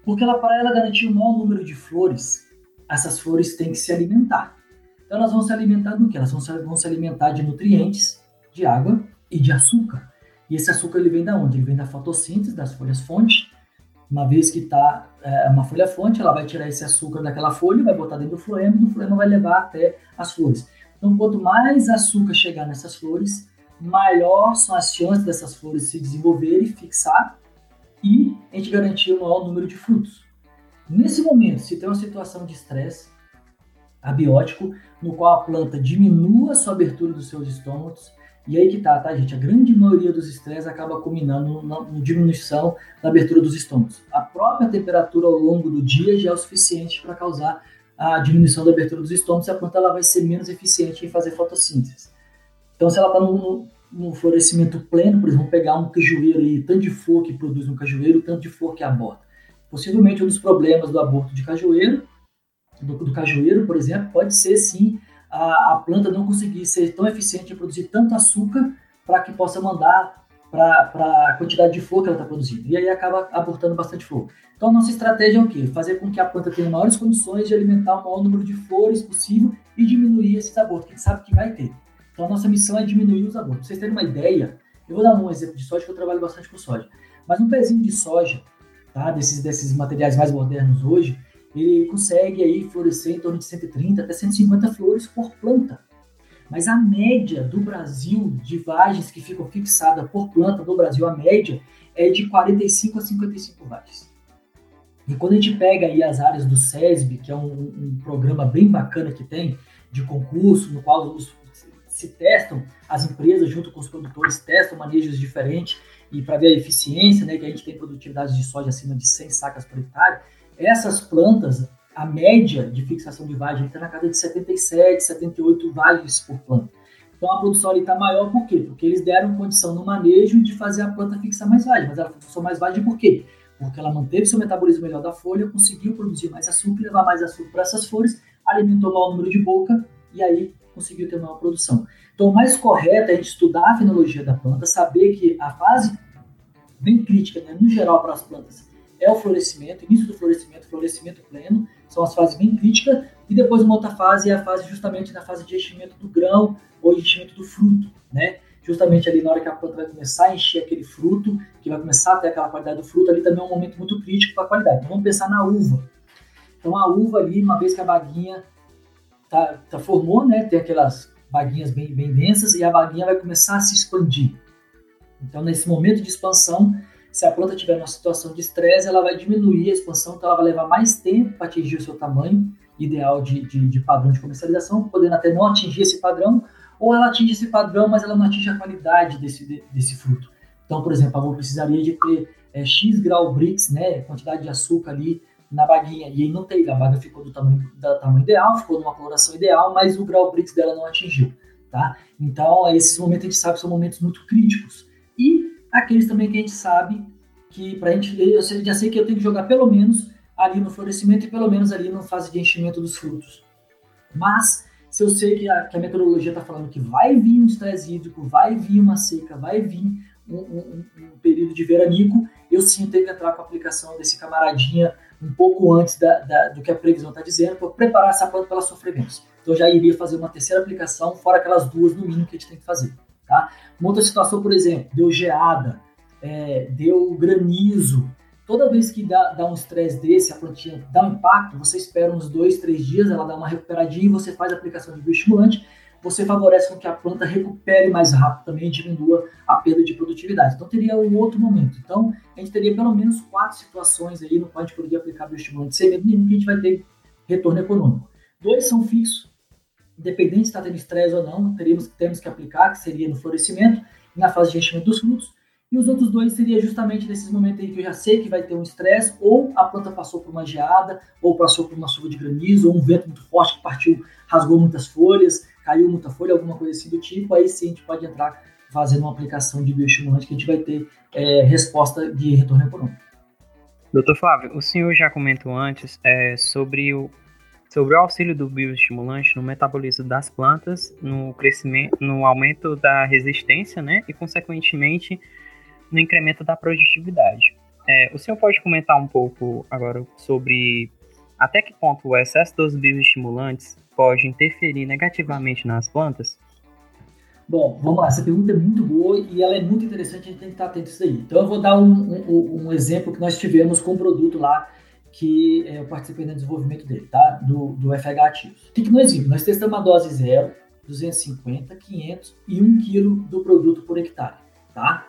Porque ela, para ela garantir o maior número de flores, essas flores têm que se alimentar. Então elas vão se alimentar do que? Elas vão se, vão se alimentar de nutrientes, de água e de açúcar. E esse açúcar ele vem da onde? Ele vem da fotossíntese das folhas fonte. Uma vez que está é, uma folha fonte, ela vai tirar esse açúcar daquela folha, vai botar dentro do floema, e do floema vai levar até as flores. Então, quanto mais açúcar chegar nessas flores, maior são as chances dessas flores se desenvolverem, fixar e a gente garantir o maior número de frutos. Nesse momento, se tem uma situação de estresse abiótico, no qual a planta diminua a sua abertura dos seus estômagos, e aí que tá, tá, gente? A grande maioria dos estresses acaba culminando na, diminuição da abertura dos estômagos. A própria temperatura ao longo do dia já é o suficiente para causar a diminuição da abertura dos estômagos e a planta ela vai ser menos eficiente em fazer fotossíntese. Então, se ela está no, no, florescimento pleno, por exemplo, pegar um cajueiro aí, tanto de flor que produz um cajueiro, tanto de flor que aborta. Possivelmente um dos problemas do aborto de cajueiro, do, do cajueiro, por exemplo, pode ser sim a, a, planta não conseguir ser tão eficiente em produzir tanto açúcar para que possa mandar para a quantidade de flor que ela está produzindo. E aí acaba abortando bastante flor. Então, nossa estratégia é o quê? Fazer com que a planta tenha maiores condições de alimentar o maior número de flores possível e diminuir esses abortos, que a gente sabe que vai ter. Então, a nossa missão é diminuir os abortos. Para vocês terem uma ideia, eu vou dar um exemplo de soja, que eu trabalho bastante com soja. Mas um pezinho de soja, tá? desses, desses materiais mais modernos hoje, ele consegue aí florescer em torno de 130 até 150 flores por planta. Mas a média do Brasil de vagens que ficam fixadas por planta do Brasil, a média é de 45 a 55 vagens. E quando a gente pega aí as áreas do SESB, que é um, um programa bem bacana que tem, de concurso, no qual os, se testam, as empresas junto com os produtores testam manejos diferentes e para ver a eficiência, né, que a gente tem produtividade de soja acima de 100 sacas por hectare, essas plantas, a média de fixação de vagem está na casa de 77, 78 vagens por planta. Então a produção ali está maior por quê? Porque eles deram condição no manejo de fazer a planta fixar mais vagem, mas ela fixou mais vagem por quê? Porque ela manteve seu metabolismo melhor da folha, conseguiu produzir mais açúcar, levar mais açúcar para essas flores, alimentou maior número de boca e aí conseguiu ter maior produção. Então o mais correto é a gente estudar a fenologia da planta, saber que a fase bem crítica, né, no geral para as plantas, é o florescimento, início do florescimento, florescimento pleno, são as fases bem críticas, e depois uma outra fase é a fase justamente na fase de enchimento do grão ou enchimento do fruto, né? Justamente ali na hora que a planta vai começar a encher aquele fruto, que vai começar a ter aquela qualidade do fruto, ali também é um momento muito crítico para a qualidade. Então vamos pensar na uva. Então a uva ali, uma vez que a baguinha tá, tá formou, né? Tem aquelas baguinhas bem, bem densas e a baguinha vai começar a se expandir. Então nesse momento de expansão se a planta tiver uma situação de estresse, ela vai diminuir a expansão, então ela vai levar mais tempo para atingir o seu tamanho ideal de, de, de, padrão de comercialização, podendo até não atingir esse padrão, ou ela atinge esse padrão, mas ela não atinge a qualidade desse, de, desse fruto. Então, por exemplo, a avó precisaria de ter é, X grau Brix, né, quantidade de açúcar ali na baguinha, e aí não tem, a baga ficou do tamanho, do tamanho ideal, ficou numa coloração ideal, mas o grau Brix dela não atingiu, tá? Então, esses momentos a gente sabe que são momentos muito críticos. E aqueles também que a gente sabe que para a gente, eu já sei que eu tenho que jogar pelo menos ali no florescimento e pelo menos ali na fase de enchimento dos frutos. Mas se eu sei que a, que a meteorologia está falando que vai vir um estresse hídrico, vai vir uma seca, vai vir um, um, um, período de veranico, eu sim tenho que entrar com a aplicação desse camaradinha um pouco antes da, da, do que a previsão está dizendo, para preparar essa planta para ela sofrer menos. Então eu já iria fazer uma terceira aplicação, fora aquelas duas no mínimo que a gente tem que fazer. Tá? Uma outra situação, por exemplo, deu geada, é, deu granizo. Toda vez que dá, dá um estresse desse, a plantinha dá um impacto, você espera uns dois, três dias, ela dá uma recuperadinha e você faz a aplicação de bioestimulante, você favorece com que a planta recupere mais rápido também diminua a perda de produtividade. Então teria um outro momento. Então a gente teria pelo menos quatro situações aí no qual a gente poderia aplicar bioestimulante sem medo nenhum que a gente vai ter retorno econômico. Dois são fixos, independente se está tendo estresse ou não, teríamos, temos que aplicar, que seria no florescimento e na fase de enchimento dos frutos. E os outros dois seria justamente nesses momentos aí que eu já sei que vai ter um estresse, ou a planta passou por uma geada, ou passou por uma chuva de granizo, ou um vento muito forte que partiu, rasgou muitas folhas, caiu muita folha, alguma coisa assim do tipo, aí sim a gente pode entrar fazendo uma aplicação de bioestimulante que a gente vai ter é, resposta de retorno econômico. Doutor Flávio, o senhor já comentou antes é, sobre o sobre o auxílio do bioestimulante no metabolismo das plantas, no crescimento, no aumento da resistência, né, e consequentemente no incremento da produtividade. É, o senhor pode comentar um pouco agora sobre até que ponto o excesso dos bioestimulantes pode interferir negativamente nas plantas? Bom, vamos lá, essa pergunta é muito boa e ela é muito interessante, a gente tem que estar atento a isso aí. Então eu vou dar um, um, um exemplo que nós tivemos com um produto lá que é, eu participei no desenvolvimento dele, tá? Do, do FH Ativos. O que, que nós vimos? Nós testamos a dose zero, 250, 500 e 1 kg do produto por hectare, tá?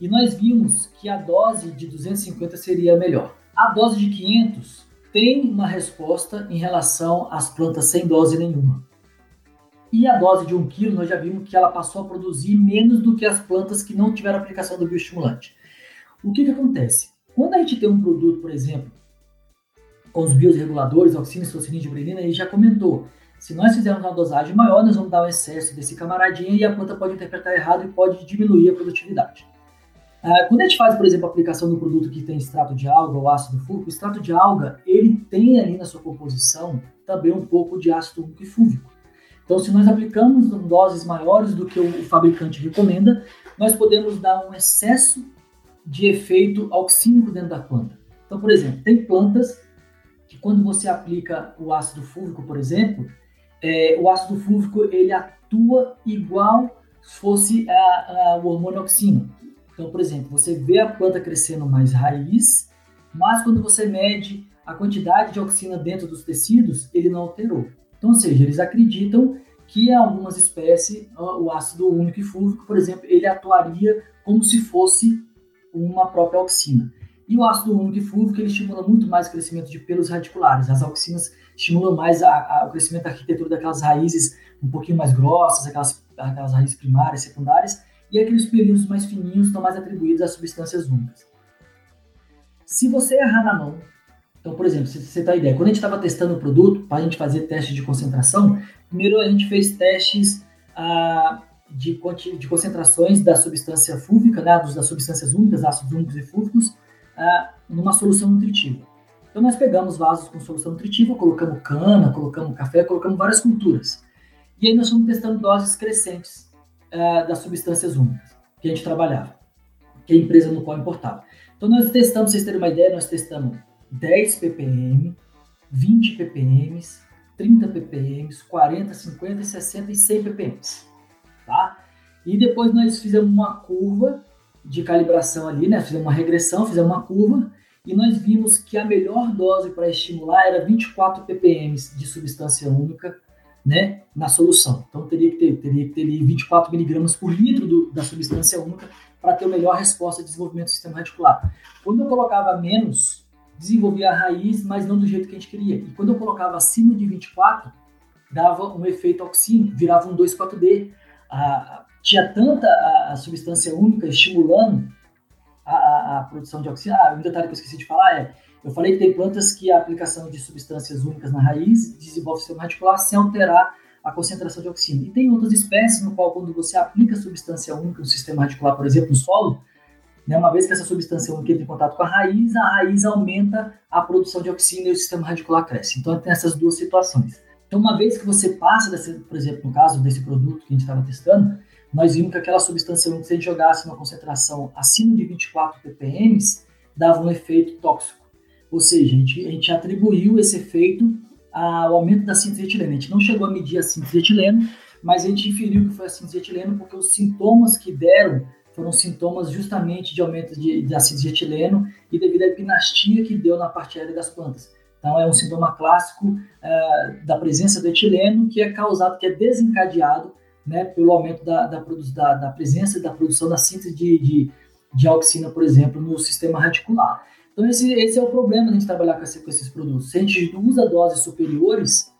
E nós vimos que a dose de 250 seria melhor. A dose de 500 tem uma resposta em relação às plantas sem dose nenhuma. E a dose de 1 kg, nós já vimos que ela passou a produzir menos do que as plantas que não tiveram aplicação do bioestimulante. O que, que acontece? Quando a gente tem um produto, por exemplo, com os biorreguladores, oxina, e gibrelina, ele já comentou. Se nós fizermos uma dosagem maior, nós vamos dar um excesso desse camaradinha e a planta pode interpretar errado e pode diminuir a produtividade. Uh, quando a gente faz, por exemplo, a aplicação do produto que tem extrato de alga ou ácido fúlvico, o extrato de alga, ele tem ali na sua composição também um pouco de ácido úmico e. Então, se nós aplicamos doses maiores do que o fabricante recomenda, nós podemos dar um excesso de efeito oxínico dentro da planta. Então, por exemplo, tem plantas que quando você aplica o ácido fúvico, por exemplo, é, o ácido fúvico ele atua igual se fosse a, a, o hormônio oxina. Então, por exemplo, você vê a planta crescendo mais raiz, mas quando você mede a quantidade de oxina dentro dos tecidos, ele não alterou. Então, ou seja, eles acreditam que algumas espécies, o ácido único e fúvico, por exemplo, ele atuaria como se fosse uma própria auxina. E o ácido único e fúvico, ele estimula muito mais o crescimento de pelos radiculares. As auxinas estimulam mais a, a, o crescimento da arquitetura daquelas raízes um pouquinho mais grossas, aquelas, aquelas raízes primárias, secundárias, e aqueles pelinhos mais fininhos estão mais atribuídos às substâncias únicas. Se você errar na mão, então, por exemplo, você tem ideia, quando a gente estava testando o produto, para a gente fazer teste de concentração, primeiro a gente fez testes ah, de, de, concentrações da substância fúvica, né, das substâncias únicas, ácidos únicos e fúvicos, ah, numa solução nutritiva. Então, nós pegamos vasos com solução nutritiva, colocamos cana, colocamos café, colocamos várias culturas. E aí nós fomos testando doses crescentes ah, das substâncias únicas que a gente trabalhava, que a empresa no qual importava. Então, nós testamos, vocês terem uma ideia, nós testamos 10 ppm, 20 ppm, 30 ppm, 40, 50, 60 e 100 ppm. Tá? E depois nós fizemos uma curva de calibração ali, né? Fizemos uma regressão, fizemos uma curva e nós vimos que a melhor dose para estimular era 24 ppm de substância única, né, na solução. Então teria que ter, teria que ter 24 miligramas por litro do, da substância única para ter a melhor resposta de desenvolvimento do sistema radicular. Quando eu colocava menos, desenvolvia a raiz, mas não do jeito que a gente queria. E quando eu colocava acima de 24, dava um efeito oxímetro, virava um 2,4-D. Ah, tinha tanta a, a, substância única estimulando a, a, a, produção de oxígeno. Ah, um detalhe que eu esqueci de falar é, eu falei que tem plantas que a aplicação de substâncias únicas na raiz desenvolve o sistema radicular sem alterar a concentração de oxígeno. E tem outras espécies no qual, quando você aplica substância única no sistema radicular, por exemplo, no solo, né? Uma vez que essa substância única entra em contato com a raiz, a raiz aumenta a produção de oxina e o sistema radicular cresce. Então tem essas duas situações. Então, uma vez que você passa, desse, por exemplo, no caso desse produto que a gente estava testando, nós vimos que aquela substância se a gente jogasse uma concentração acima de 24 ppm, dava um efeito tóxico. Ou seja, a gente, a gente atribuiu esse efeito ao aumento da síntese de etileno. A gente não chegou a medir a síntese de etileno, mas a gente inferiu que foi a síntese de etileno porque os sintomas que deram foram sintomas justamente de aumento de, de ácido de etileno e devido à epinastia que deu na parte aérea das plantas. Então, é um sintoma clássico uh, da presença do etileno que é causado, que é desencadeado né, pelo aumento da, da, da, da presença da produção da síntese de, de, de, auxina, por exemplo, no sistema radicular. Então, esse, esse é o problema de a gente trabalhar com, esse, com esses produtos. Se a gente usa doses superiores,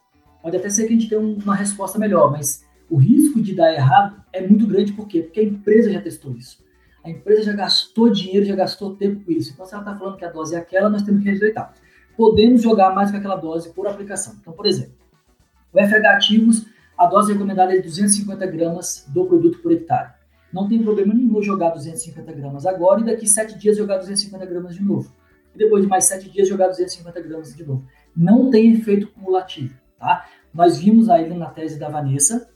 pode até ser que a gente tenha uma resposta melhor, mas o risco de dar errado é muito grande, por quê? Porque a empresa já testou isso. A empresa já gastou dinheiro, já gastou tempo com isso. Então, se ela está falando que a dose é aquela, nós temos que respeitar. Podemos jogar mais com aquela dose por aplicação. Então, por exemplo, o FH ativos, a dose recomendada é de 250 gramas do produto por hectare. Não tem problema nenhum jogar 250 gramas agora e daqui 7 dias jogar 250 gramas de novo. E depois de mais 7 dias jogar 250 gramas de novo. Não tem efeito cumulativo, tá? Nós vimos aí na tese da Vanessa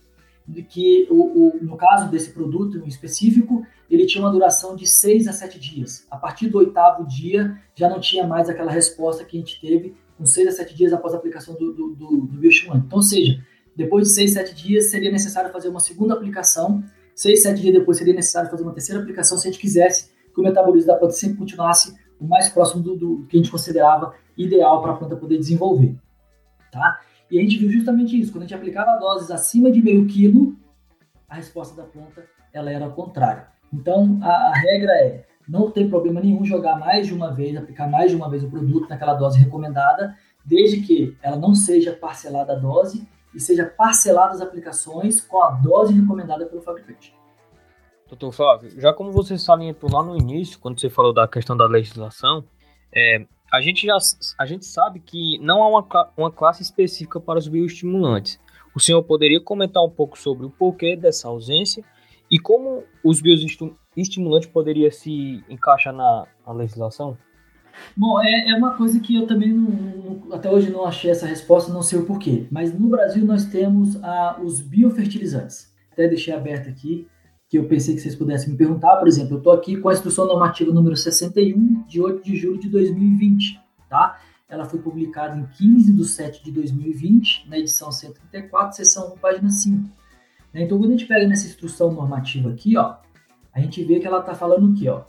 que, o, o, no caso desse produto em específico, ele tinha uma duração de 6 a 7 dias. A partir do oitavo dia, já não tinha mais aquela resposta que a gente teve com 6 a 7 dias após a aplicação do, do, do, do. Então, ou seja, depois de 6, 7 dias, seria necessário fazer uma segunda aplicação. 6, 7 dias depois, seria necessário fazer uma terceira aplicação se a gente quisesse que o metabolismo da planta sempre continuasse o mais próximo do, do que a gente considerava ideal para a planta poder desenvolver. Tá? E a gente viu justamente isso. Quando a gente aplicava doses acima de meio quilo, a resposta da planta ela era contrária. Então, a, a, regra é, não tem problema nenhum jogar mais de uma vez, aplicar mais de uma vez o produto naquela dose recomendada, desde que ela não seja parcelada a dose e seja parcelada as aplicações com a dose recomendada pelo fabricante. Doutor Flávio, já como você salientou lá no início, quando você falou da questão da legislação, é, a gente já a gente sabe que não há uma, uma classe específica para os bioestimulantes. O senhor poderia comentar um pouco sobre o porquê dessa ausência e como os bioestimulantes poderiam se encaixar na, na legislação? Bom, é, é uma coisa que eu também não, não, até hoje não achei essa resposta, não sei o porquê. Mas no Brasil nós temos ah, os biofertilizantes. Até deixei aberto aqui, que eu pensei que vocês pudessem me perguntar. Por exemplo, eu estou aqui com a instrução normativa número 61, de 8 de julho de 2020, tá? Ela foi publicada em 15 de 7 de 2020, na edição 134, seção 1, página 5. Né? Então, quando a gente pega nessa instrução normativa aqui, ó, a gente vê que ela está falando aqui, ó,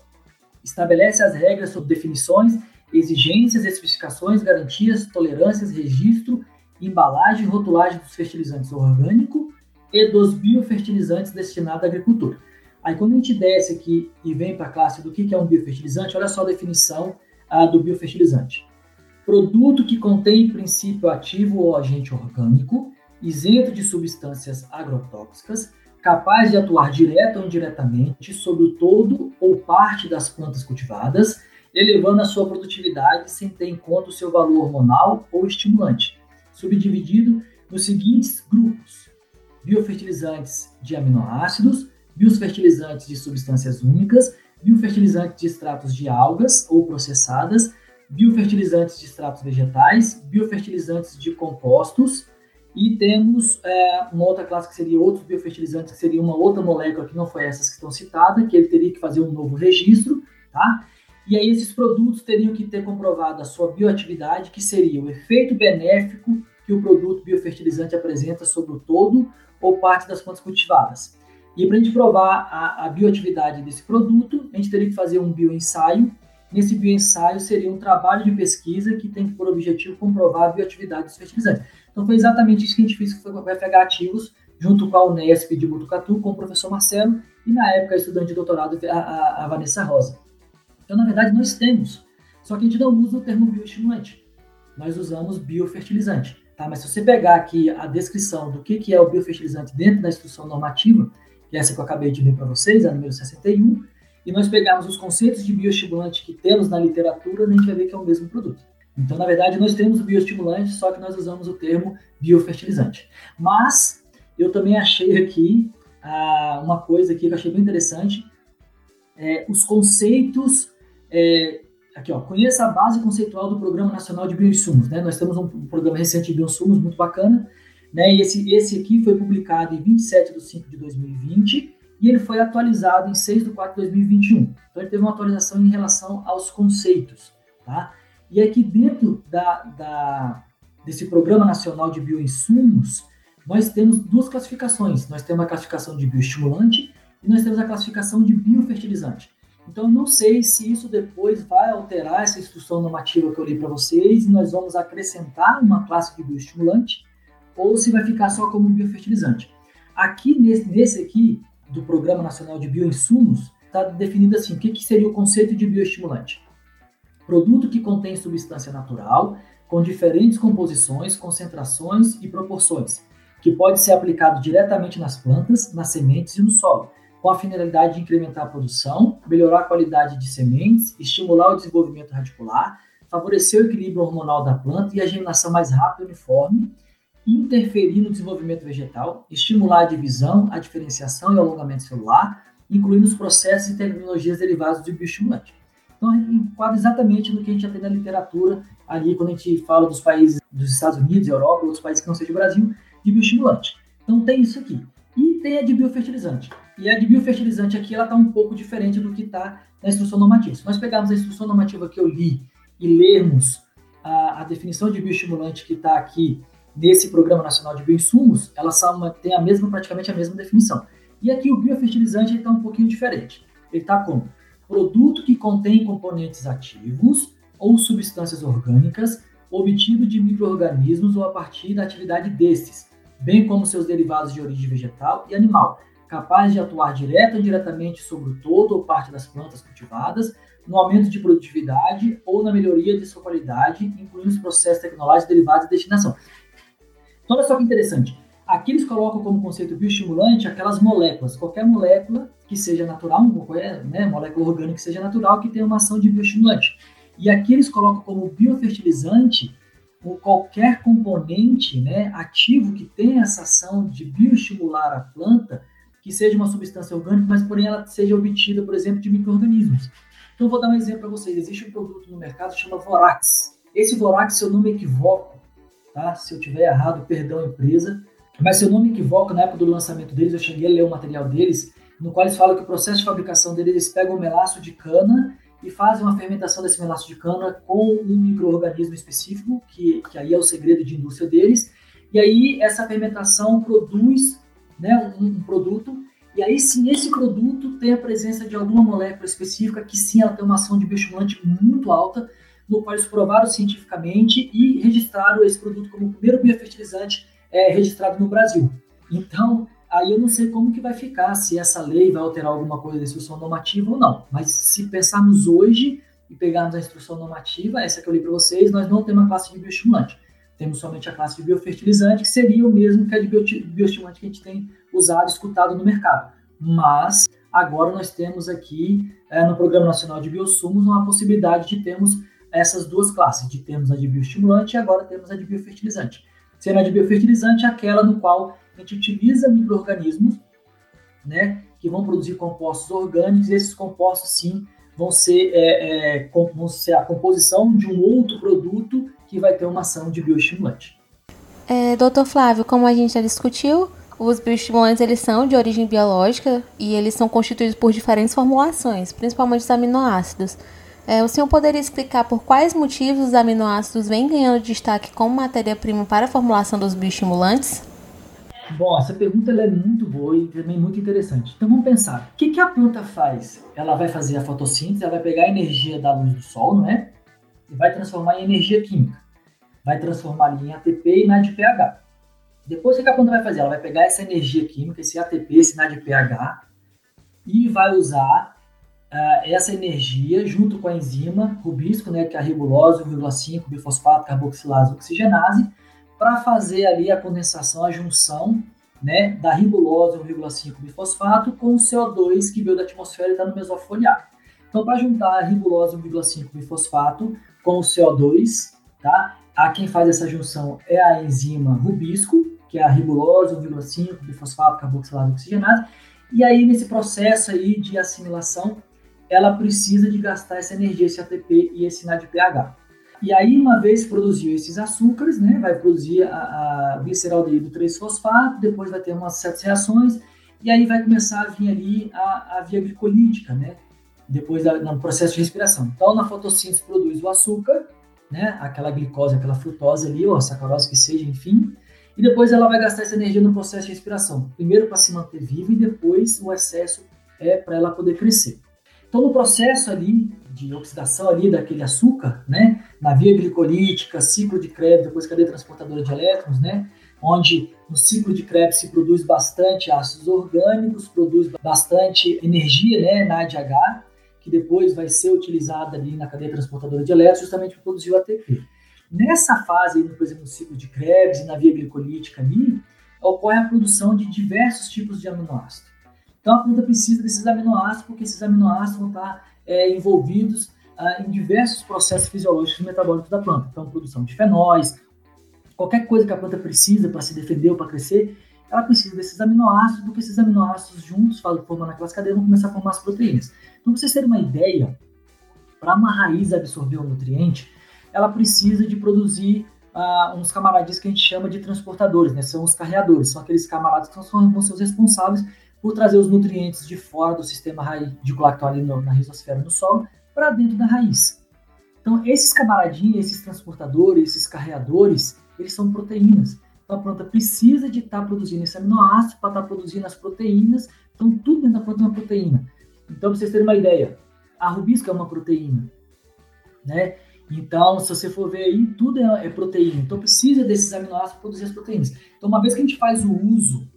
estabelece as regras sobre definições, exigências, especificações, garantias, tolerâncias, registro, embalagem e rotulagem dos fertilizantes orgânico e dos biofertilizantes destinados à agricultura. Aí quando a gente desce aqui e vem para a classe do que é um biofertilizante, olha só a definição ah, do biofertilizante. Produto que contém princípio ativo ou agente orgânico, isento de substâncias agrotóxicas, capaz de atuar direto ou indiretamente sobre o todo ou parte das plantas cultivadas, elevando a sua produtividade sem ter em conta o seu valor hormonal ou estimulante, subdividido nos seguintes grupos: biofertilizantes de aminoácidos, biofertilizantes de substâncias únicas, biofertilizantes de extratos de algas ou processadas, biofertilizantes de extratos vegetais, biofertilizantes de compostos, e temos é, uma outra classe que seria outros biofertilizantes, que seria uma outra molécula que não foi essas que estão citadas, que ele teria que fazer um novo registro, tá? E aí esses produtos teriam que ter comprovado a sua bioatividade, que seria o efeito benéfico que o produto biofertilizante apresenta sobre o todo ou parte das plantas cultivadas. E para a gente provar a, a bioatividade desse produto, a gente teria que fazer um bioensaio. Nesse bioensaio seria um trabalho de pesquisa que tem por objetivo comprovar a bioatividade dos fertilizantes. Então foi exatamente isso que a gente fez com o FH Ativos, junto com a Unesp de Botucatu, com o professor Marcelo e na época a estudante de doutorado, a, a, Vanessa Rosa. Então, na verdade, nós temos, só que a gente não usa o termo bioestimulante, nós usamos biofertilizante. Tá? Mas se você pegar aqui a descrição do que, que é o biofertilizante dentro da instrução normativa, que é essa que eu acabei de ler para vocês, a número 61, e nós pegarmos os conceitos de bioestimulante que temos na literatura, a gente vai ver que é o mesmo produto. Então, na verdade, nós temos bioestimulante, só que nós usamos o termo biofertilizante. Mas eu também achei aqui ah, uma coisa aqui que eu achei bem interessante, é, os conceitos é, aqui ó, conheça a base conceitual do Programa Nacional de Bioinsumos, né? Nós temos um, um programa recente de bioinsumos muito bacana, né? E esse, esse aqui foi publicado em 27 de 5 de 2020 e ele foi atualizado em 6 de 4 de 2021. Então ele teve uma atualização em relação aos conceitos, tá? E aqui dentro da, da, desse Programa Nacional de Bioinsumos, nós temos duas classificações. Nós temos a classificação de bioestimulante e nós temos a classificação de biofertilizante. Então, não sei se isso depois vai alterar essa instrução normativa que eu li para vocês e nós vamos acrescentar uma classe de bioestimulante ou se vai ficar só como biofertilizante. Aqui, nesse, nesse aqui, do Programa Nacional de Bioinsumos, está definido assim, o que, que seria o conceito de bioestimulante? produto que contém substância natural com diferentes composições, concentrações e proporções, que pode ser aplicado diretamente nas plantas, nas sementes e no solo, com a finalidade de incrementar a produção, melhorar a qualidade de sementes, estimular o desenvolvimento radicular, favorecer o equilíbrio hormonal da planta e a germinação mais rápida e uniforme, interferir no desenvolvimento vegetal, estimular a divisão, a diferenciação e o alongamento celular, incluindo os processos e tecnologias derivados do bioestimulante. Então, enquadra exatamente no que a gente já tem na literatura ali, quando a gente fala dos países dos Estados Unidos, Europa, outros países que não sejam o Brasil, de bioestimulante. Então, tem isso aqui. E tem a de biofertilizante. E a de biofertilizante aqui, ela está um pouco diferente do que está na instrução normativa. Se nós pegarmos a instrução normativa que eu li e lermos a, a definição de bioestimulante que está aqui nesse Programa Nacional de Bioinsumos, ela tem a mesma, praticamente a mesma definição. E aqui o biofertilizante está um pouquinho diferente. Ele está como produto que contém componentes ativos ou substâncias orgânicas obtido de microorganismos ou a partir da atividade destes, bem como seus derivados de origem vegetal e animal, capaz de atuar direto ou indiretamente sobre o todo ou parte das plantas cultivadas, no aumento de produtividade ou na melhoria de sua qualidade, incluindo os processos tecnológicos derivados de destinação. Então, olha só que interessante. Aqui eles colocam como conceito bioestimulante aquelas moléculas, qualquer molécula que seja natural, qualquer né, molécula orgânica que seja natural, que tenha uma ação de bioestimulante. E aqui eles colocam como biofertilizante qualquer componente né, ativo que tenha essa ação de bioestimular a planta, que seja uma substância orgânica, mas porém ela seja obtida, por exemplo, de micro-organismos. Então, vou dar um exemplo para vocês. Existe um produto no mercado que chama Vorax. Esse Vorax, se eu não me equivoco, tá? se eu tiver errado, perdão, empresa, mas se eu não me equivoco, na época do lançamento deles, eu cheguei a ler o material deles, no qual eles falam que o processo de fabricação deles, eles pegam o melaço de cana e fazem uma fermentação desse melaço de cana com um microorganismo específico, que, que aí é o segredo de indústria deles, e aí essa fermentação produz né, um, um produto. E aí sim, esse produto tem a presença de alguma molécula específica que sim, ela tem uma ação de bioestimulante muito alta, no qual eles provaram cientificamente e registraram esse produto como o primeiro biofertilizante é, registrado no Brasil. Então, aí eu não sei como que vai ficar, se essa lei vai alterar alguma coisa da instrução normativa ou não. Mas se pensarmos hoje e pegarmos a instrução normativa, essa que eu li para vocês, nós não temos a classe de bioestimulante. Temos somente a classe de biofertilizante, que seria o mesmo que a de bioestimulante que a gente tem usado, escutado no mercado. Mas agora nós temos aqui é, no Programa Nacional de Biosumos uma possibilidade de termos essas duas classes, de termos a de bioestimulante e agora temos a de biofertilizante. Sendo a de biofertilizante aquela no qual a gente utiliza micro-organismos né, que vão produzir compostos orgânicos, e esses compostos sim vão ser, é, é, vão ser a composição de um outro produto que vai ter uma ação de bioestimulante. É, Doutor Flávio, como a gente já discutiu, os bioestimulantes eles são de origem biológica e eles são constituídos por diferentes formulações, principalmente os aminoácidos. É, o senhor poderia explicar por quais motivos os aminoácidos vêm ganhando destaque como matéria-prima para a formulação dos bioestimulantes? Bom, essa pergunta é muito boa e também muito interessante. Então vamos pensar, o que, que a planta faz? Ela vai fazer a fotossíntese, ela vai pegar a energia da luz do sol, não é? E vai transformar em energia química. Vai transformar em ATP e NADPH. Depois o que a planta vai fazer? Ela vai pegar essa energia química, esse ATP, esse NADPH, e vai usar uh, essa energia junto com a enzima rubisco, né, que é a ribulose 1,5 bifosfato carboxilase oxigenase, para fazer ali a condensação, a junção né, da ribulose 1,5 bifosfato com o CO2 que veio da atmosfera e está no mesofoliar. Então, para juntar a ribulose 1,5 bifosfato com o CO2, tá? A quem faz essa junção é a enzima rubisco, que é a ribulose 1,5 bifosfato carboxilase oxigenase. E aí, nesse processo aí de assimilação, ela precisa de gastar essa energia, esse ATP e esse NADPH. E aí, uma vez produziu esses açúcares, né, vai produzir a, a gliceraldeído 3-fosfato, depois vai ter umas certas reações, e aí vai começar a vir ali a, a via glicolítica, né, depois da, no processo de respiração. Então, na fotossíntese produz o açúcar, né, aquela glicose, aquela frutose ali, ou sacarose que seja, enfim, e depois ela vai gastar essa energia no processo de respiração. Primeiro para se manter viva e depois o excesso é para ela poder crescer. Então, no processo ali de oxidação ali daquele açúcar, né, na via glicolítica, ciclo de Krebs, depois cadeia transportadora de elétrons, né, onde no ciclo de Krebs se produz bastante ácidos orgânicos, produz bastante energia, né, na ADH, que depois vai ser utilizada ali na cadeia transportadora de elétrons justamente para produzir o ATP. Nessa fase, por exemplo, no ciclo de Krebs e na via glicolítica ali, ocorre a produção de diversos tipos de aminoácidos. Então a planta precisa desses aminoácidos porque esses aminoácidos vão estar é, envolvidos ah, em diversos processos fisiológicos e metabólicos da planta. Então, produção de fenóis, qualquer coisa que a planta precisa para se defender ou para crescer, ela precisa desses aminoácidos, porque esses aminoácidos juntos, formando aquelas cadeias, vão começar a formar as proteínas. Então, para vocês terem uma ideia, para uma raiz absorver um nutriente, ela precisa de produzir uh, uns camaradinhos que a gente chama de transportadores, né? São os carreadores, são aqueles camaradas que são, os responsáveis por trazer os nutrientes de fora do sistema no, na rizosfera do solo para dentro da raiz. Então, esses camaradinhos, esses transportadores, esses carreadores, eles são proteínas. Então, a planta precisa de estar tá produzindo esse aminoácido para estar tá produzindo as proteínas. Então, tudo dentro da planta é uma proteína. Então, para vocês terem uma ideia, a rubisca é uma proteína, né? Então, se você for ver aí, tudo é, é proteína. Então, precisa desses aminoácidos para produzir as proteínas. Então, uma vez que a gente faz o uso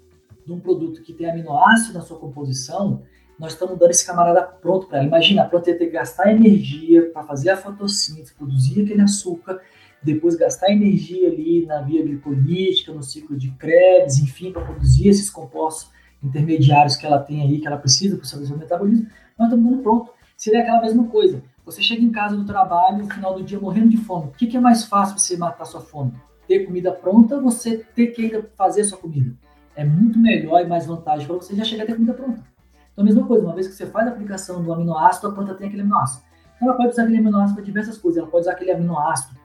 de um produto que tem aminoácido na sua composição, nós estamos dando esse camarada pronto para ela. Imagina, a planta ia ter que gastar energia para fazer a fotossíntese, produzir aquele açúcar, depois gastar energia ali na via glicolítica, no ciclo de Krebs, enfim, para produzir esses compostos intermediários que ela tem aí, que ela precisa para o seu metabolismo, nós estamos dando pronto. Seria aquela mesma coisa. Você chega em casa do trabalho, no final do dia, morrendo de fome. O que, que é mais fácil para você matar sua fome? Ter comida pronta ou você ter que ainda fazer a sua comida? É muito melhor e mais vantagem para você já chegar a ter comida pronta. Então a mesma coisa, uma vez que você faz a aplicação do aminoácido, a planta tem aquele aminoácido. Então, ela pode usar aquele aminoácido para diversas coisas. Ela pode usar aquele aminoácido,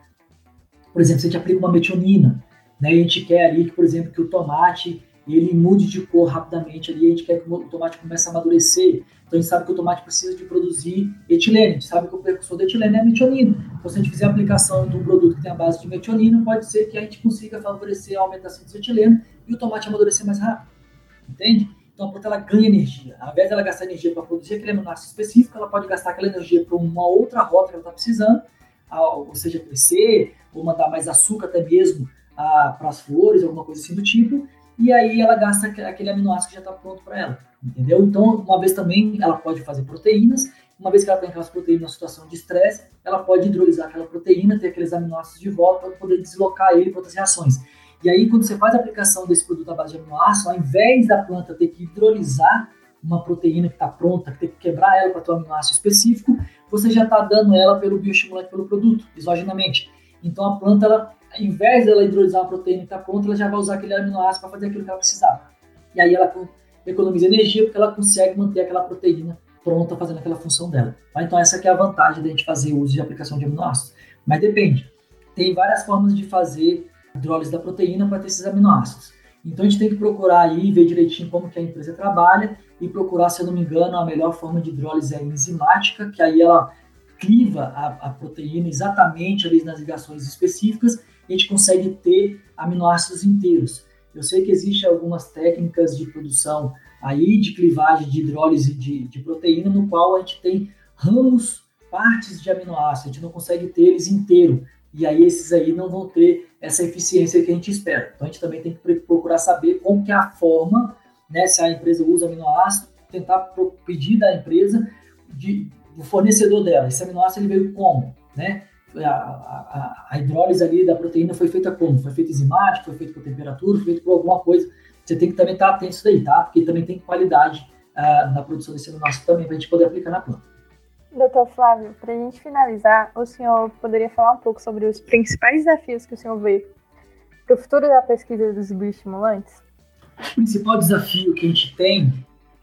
por exemplo, a gente aplica uma metionina, né, e a gente quer ali, que, por exemplo, que o tomate ele mude de cor rapidamente ali, a gente quer que o tomate comece a amadurecer. Então a gente sabe que o tomate precisa de produzir etileno, a gente sabe que o precursor da etileno é a metionina. Então se a gente fizer a aplicação de um produto que tem a base de metionina, pode ser que a gente consiga favorecer a aumentação desse etileno e o tomate amadurecer mais rápido. Entende? Então a planta ela ganha energia. Ao invés dela gastar energia para produzir aquele aminoácido específico, ela pode gastar aquela energia para uma outra rota que ela está precisando, ou seja, crescer, ou mandar mais açúcar até mesmo para as flores, alguma coisa assim do tipo, e aí ela gasta aquele aminoácido que já está pronto para ela, entendeu? Então, uma vez também ela pode fazer proteínas, uma vez que ela tem aquelas proteínas na situação de estresse, ela pode hidrolisar aquela proteína, ter aqueles aminoácidos de volta para poder deslocar ele para outras reações. E aí, quando você faz a aplicação desse produto à base de aminoácido, ao invés da planta ter que hidrolisar uma proteína que está pronta, ter que quebrar ela para ter um aminoácido específico, você já está dando ela pelo bioestimulante, pelo produto, exogenamente. Então, a planta, ela ao invés dela hidrolisar a proteína que está pronta, ela já vai usar aquele aminoácido para fazer aquilo que ela precisava. E aí ela economiza energia porque ela consegue manter aquela proteína pronta fazendo aquela função dela. Tá? Então essa é a vantagem da gente fazer uso de aplicação de aminoácidos. Mas depende. Tem várias formas de fazer hidrólise da proteína para ter esses aminoácidos. Então a gente tem que procurar aí, ver direitinho como que a empresa trabalha e procurar, se eu não me engano, a melhor forma de hidrólise é enzimática, que aí ela cliva a, a proteína exatamente ali nas ligações específicas a gente consegue ter aminoácidos inteiros. Eu sei que existem algumas técnicas de produção aí de clivagem de hidrólise de, de proteína, no qual a gente tem ramos, partes de aminoácidos, a gente não consegue ter eles inteiro. E aí esses aí não vão ter essa eficiência que a gente espera. Então a gente também tem que procurar saber como que é a forma, né, se a empresa usa aminoácido, tentar pedir da empresa, de, do fornecedor dela, esse aminoácido ele veio como, né? a, a, a, hidrólise ali da proteína foi feita como? Foi feita enzimática, foi feita por temperatura, foi feita por alguma coisa. Você tem que também estar atento a isso daí, tá? Porque também tem qualidade uh, na produção desse aminoácido também, para a gente poder aplicar na planta. Doutor Flávio, para a gente finalizar, o senhor poderia falar um pouco sobre os principais desafios que o senhor vê para o futuro da pesquisa dos bioestimulantes? O principal desafio que a gente tem,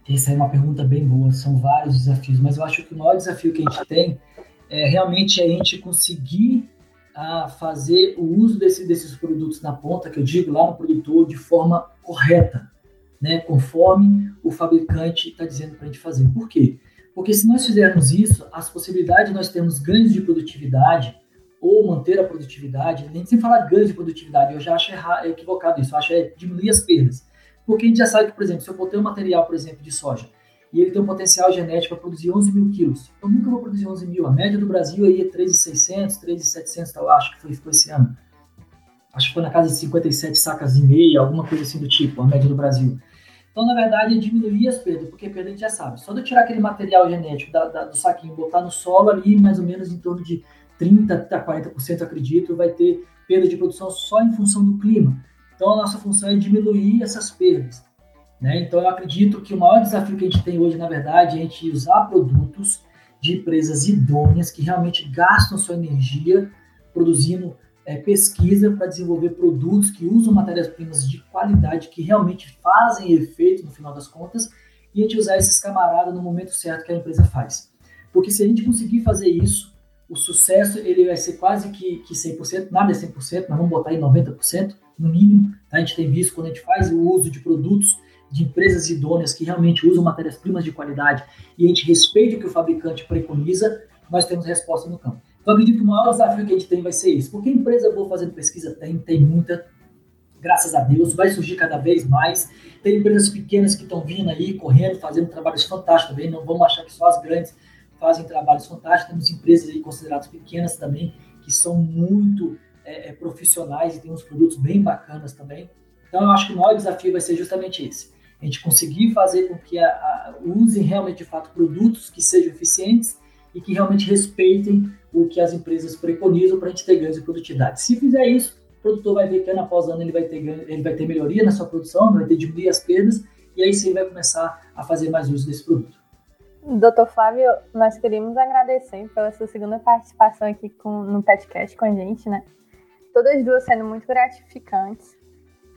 essa é uma pergunta bem boa, são vários desafios, mas eu acho que o maior desafio que a gente tem é realmente a gente conseguir a fazer o uso desse, desses produtos na ponta, que eu digo lá no produtor, de forma correta, né, conforme o fabricante está dizendo para a gente fazer. Por quê? Porque se nós fizermos isso, as possibilidades de nós termos ganhos de produtividade ou manter a produtividade, nem sem falar ganhos de produtividade, eu já acho errado, equivocado isso, eu acho é diminuir as perdas. Porque a gente já sabe que, por exemplo, se eu botei um material, por exemplo, de soja, e ele tem um potencial genético para produzir 11 mil quilos. Eu nunca vou produzir 11 mil. A média do Brasil aí é 3,600, 3,700, eu acho que foi, foi esse ano. Acho que foi na casa de 57 sacas e meia, alguma coisa assim do tipo, a média do Brasil. Então, na verdade, diminuir as perdas, porque perda a gente já sabe. Só de eu tirar aquele material genético da, da, do saquinho, botar no solo ali, mais ou menos em torno de 30% a 40%, acredito, vai ter perda de produção só em função do clima. Então, a nossa função é diminuir essas perdas. Né? Então, eu acredito que o maior desafio que a gente tem hoje, na verdade, é a gente usar produtos de empresas idôneas que realmente gastam sua energia produzindo é, pesquisa para desenvolver produtos que usam matérias-primas de qualidade, que realmente fazem efeito no final das contas, e a gente usar esses camaradas no momento certo que a empresa faz. Porque se a gente conseguir fazer isso, o sucesso ele vai ser quase que, que 100%, nada é 100%, nós vamos botar aí 90% no mínimo. Tá? A gente tem visto quando a gente faz o uso de produtos de empresas idôneas que realmente usam matérias-primas de qualidade e a gente respeita o que o fabricante preconiza, nós temos resposta no campo. Então, acredito que o maior desafio que a gente tem vai ser isso. Porque empresa boa fazendo pesquisa tem, tem muita, graças a Deus, vai surgir cada vez mais. Tem empresas pequenas que estão vindo aí, correndo, fazendo trabalhos fantásticos também. Não vamos achar que só as grandes fazem trabalhos fantásticos. Temos empresas aí consideradas pequenas também, que são muito é, é profissionais e têm uns produtos bem bacanas também. Então, eu acho que o maior desafio vai ser justamente esse a gente conseguir fazer com que a, a, usem realmente de fato produtos que sejam eficientes e que realmente respeitem o que as empresas preconizam para a gente ter ganhos de produtividade. Se fizer isso, o produtor vai ver que ano após ano ele vai ter, ele vai ter melhoria na sua produção, vai ter diminuir as perdas e aí sim vai começar a fazer mais uso desse produto. Doutor Flávio, nós queríamos agradecer pela sua segunda participação aqui com, no podcast com a gente, né? Todas as duas sendo muito gratificantes.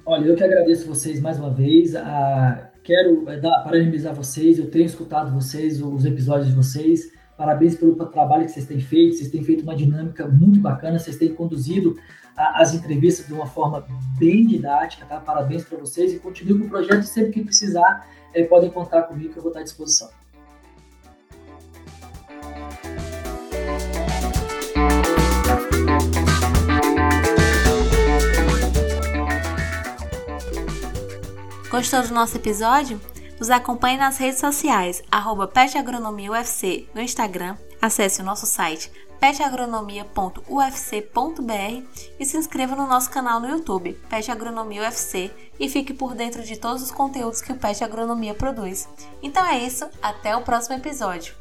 Olha, eu que agradeço vocês mais uma vez. A quero é, dar, parabenizar vocês, eu tenho escutado vocês, os episódios de vocês, parabéns pelo trabalho que vocês têm feito, vocês têm feito uma dinâmica muito bacana, vocês têm conduzido a, as entrevistas de uma forma bem didática, tá? Parabéns para vocês e continue com o projeto, sempre que precisar, é, podem contar comigo que eu vou estar à disposição. Gostou do nosso episódio? Nos acompanhe nas redes sociais, arroba UFC no Instagram, acesse o nosso site petagronomia.ufc.br e se inscreva no nosso canal no YouTube, Pet Agronomia UFC, e fique por dentro de todos os conteúdos que o Pet Agronomia produz. Então é isso, até o próximo episódio.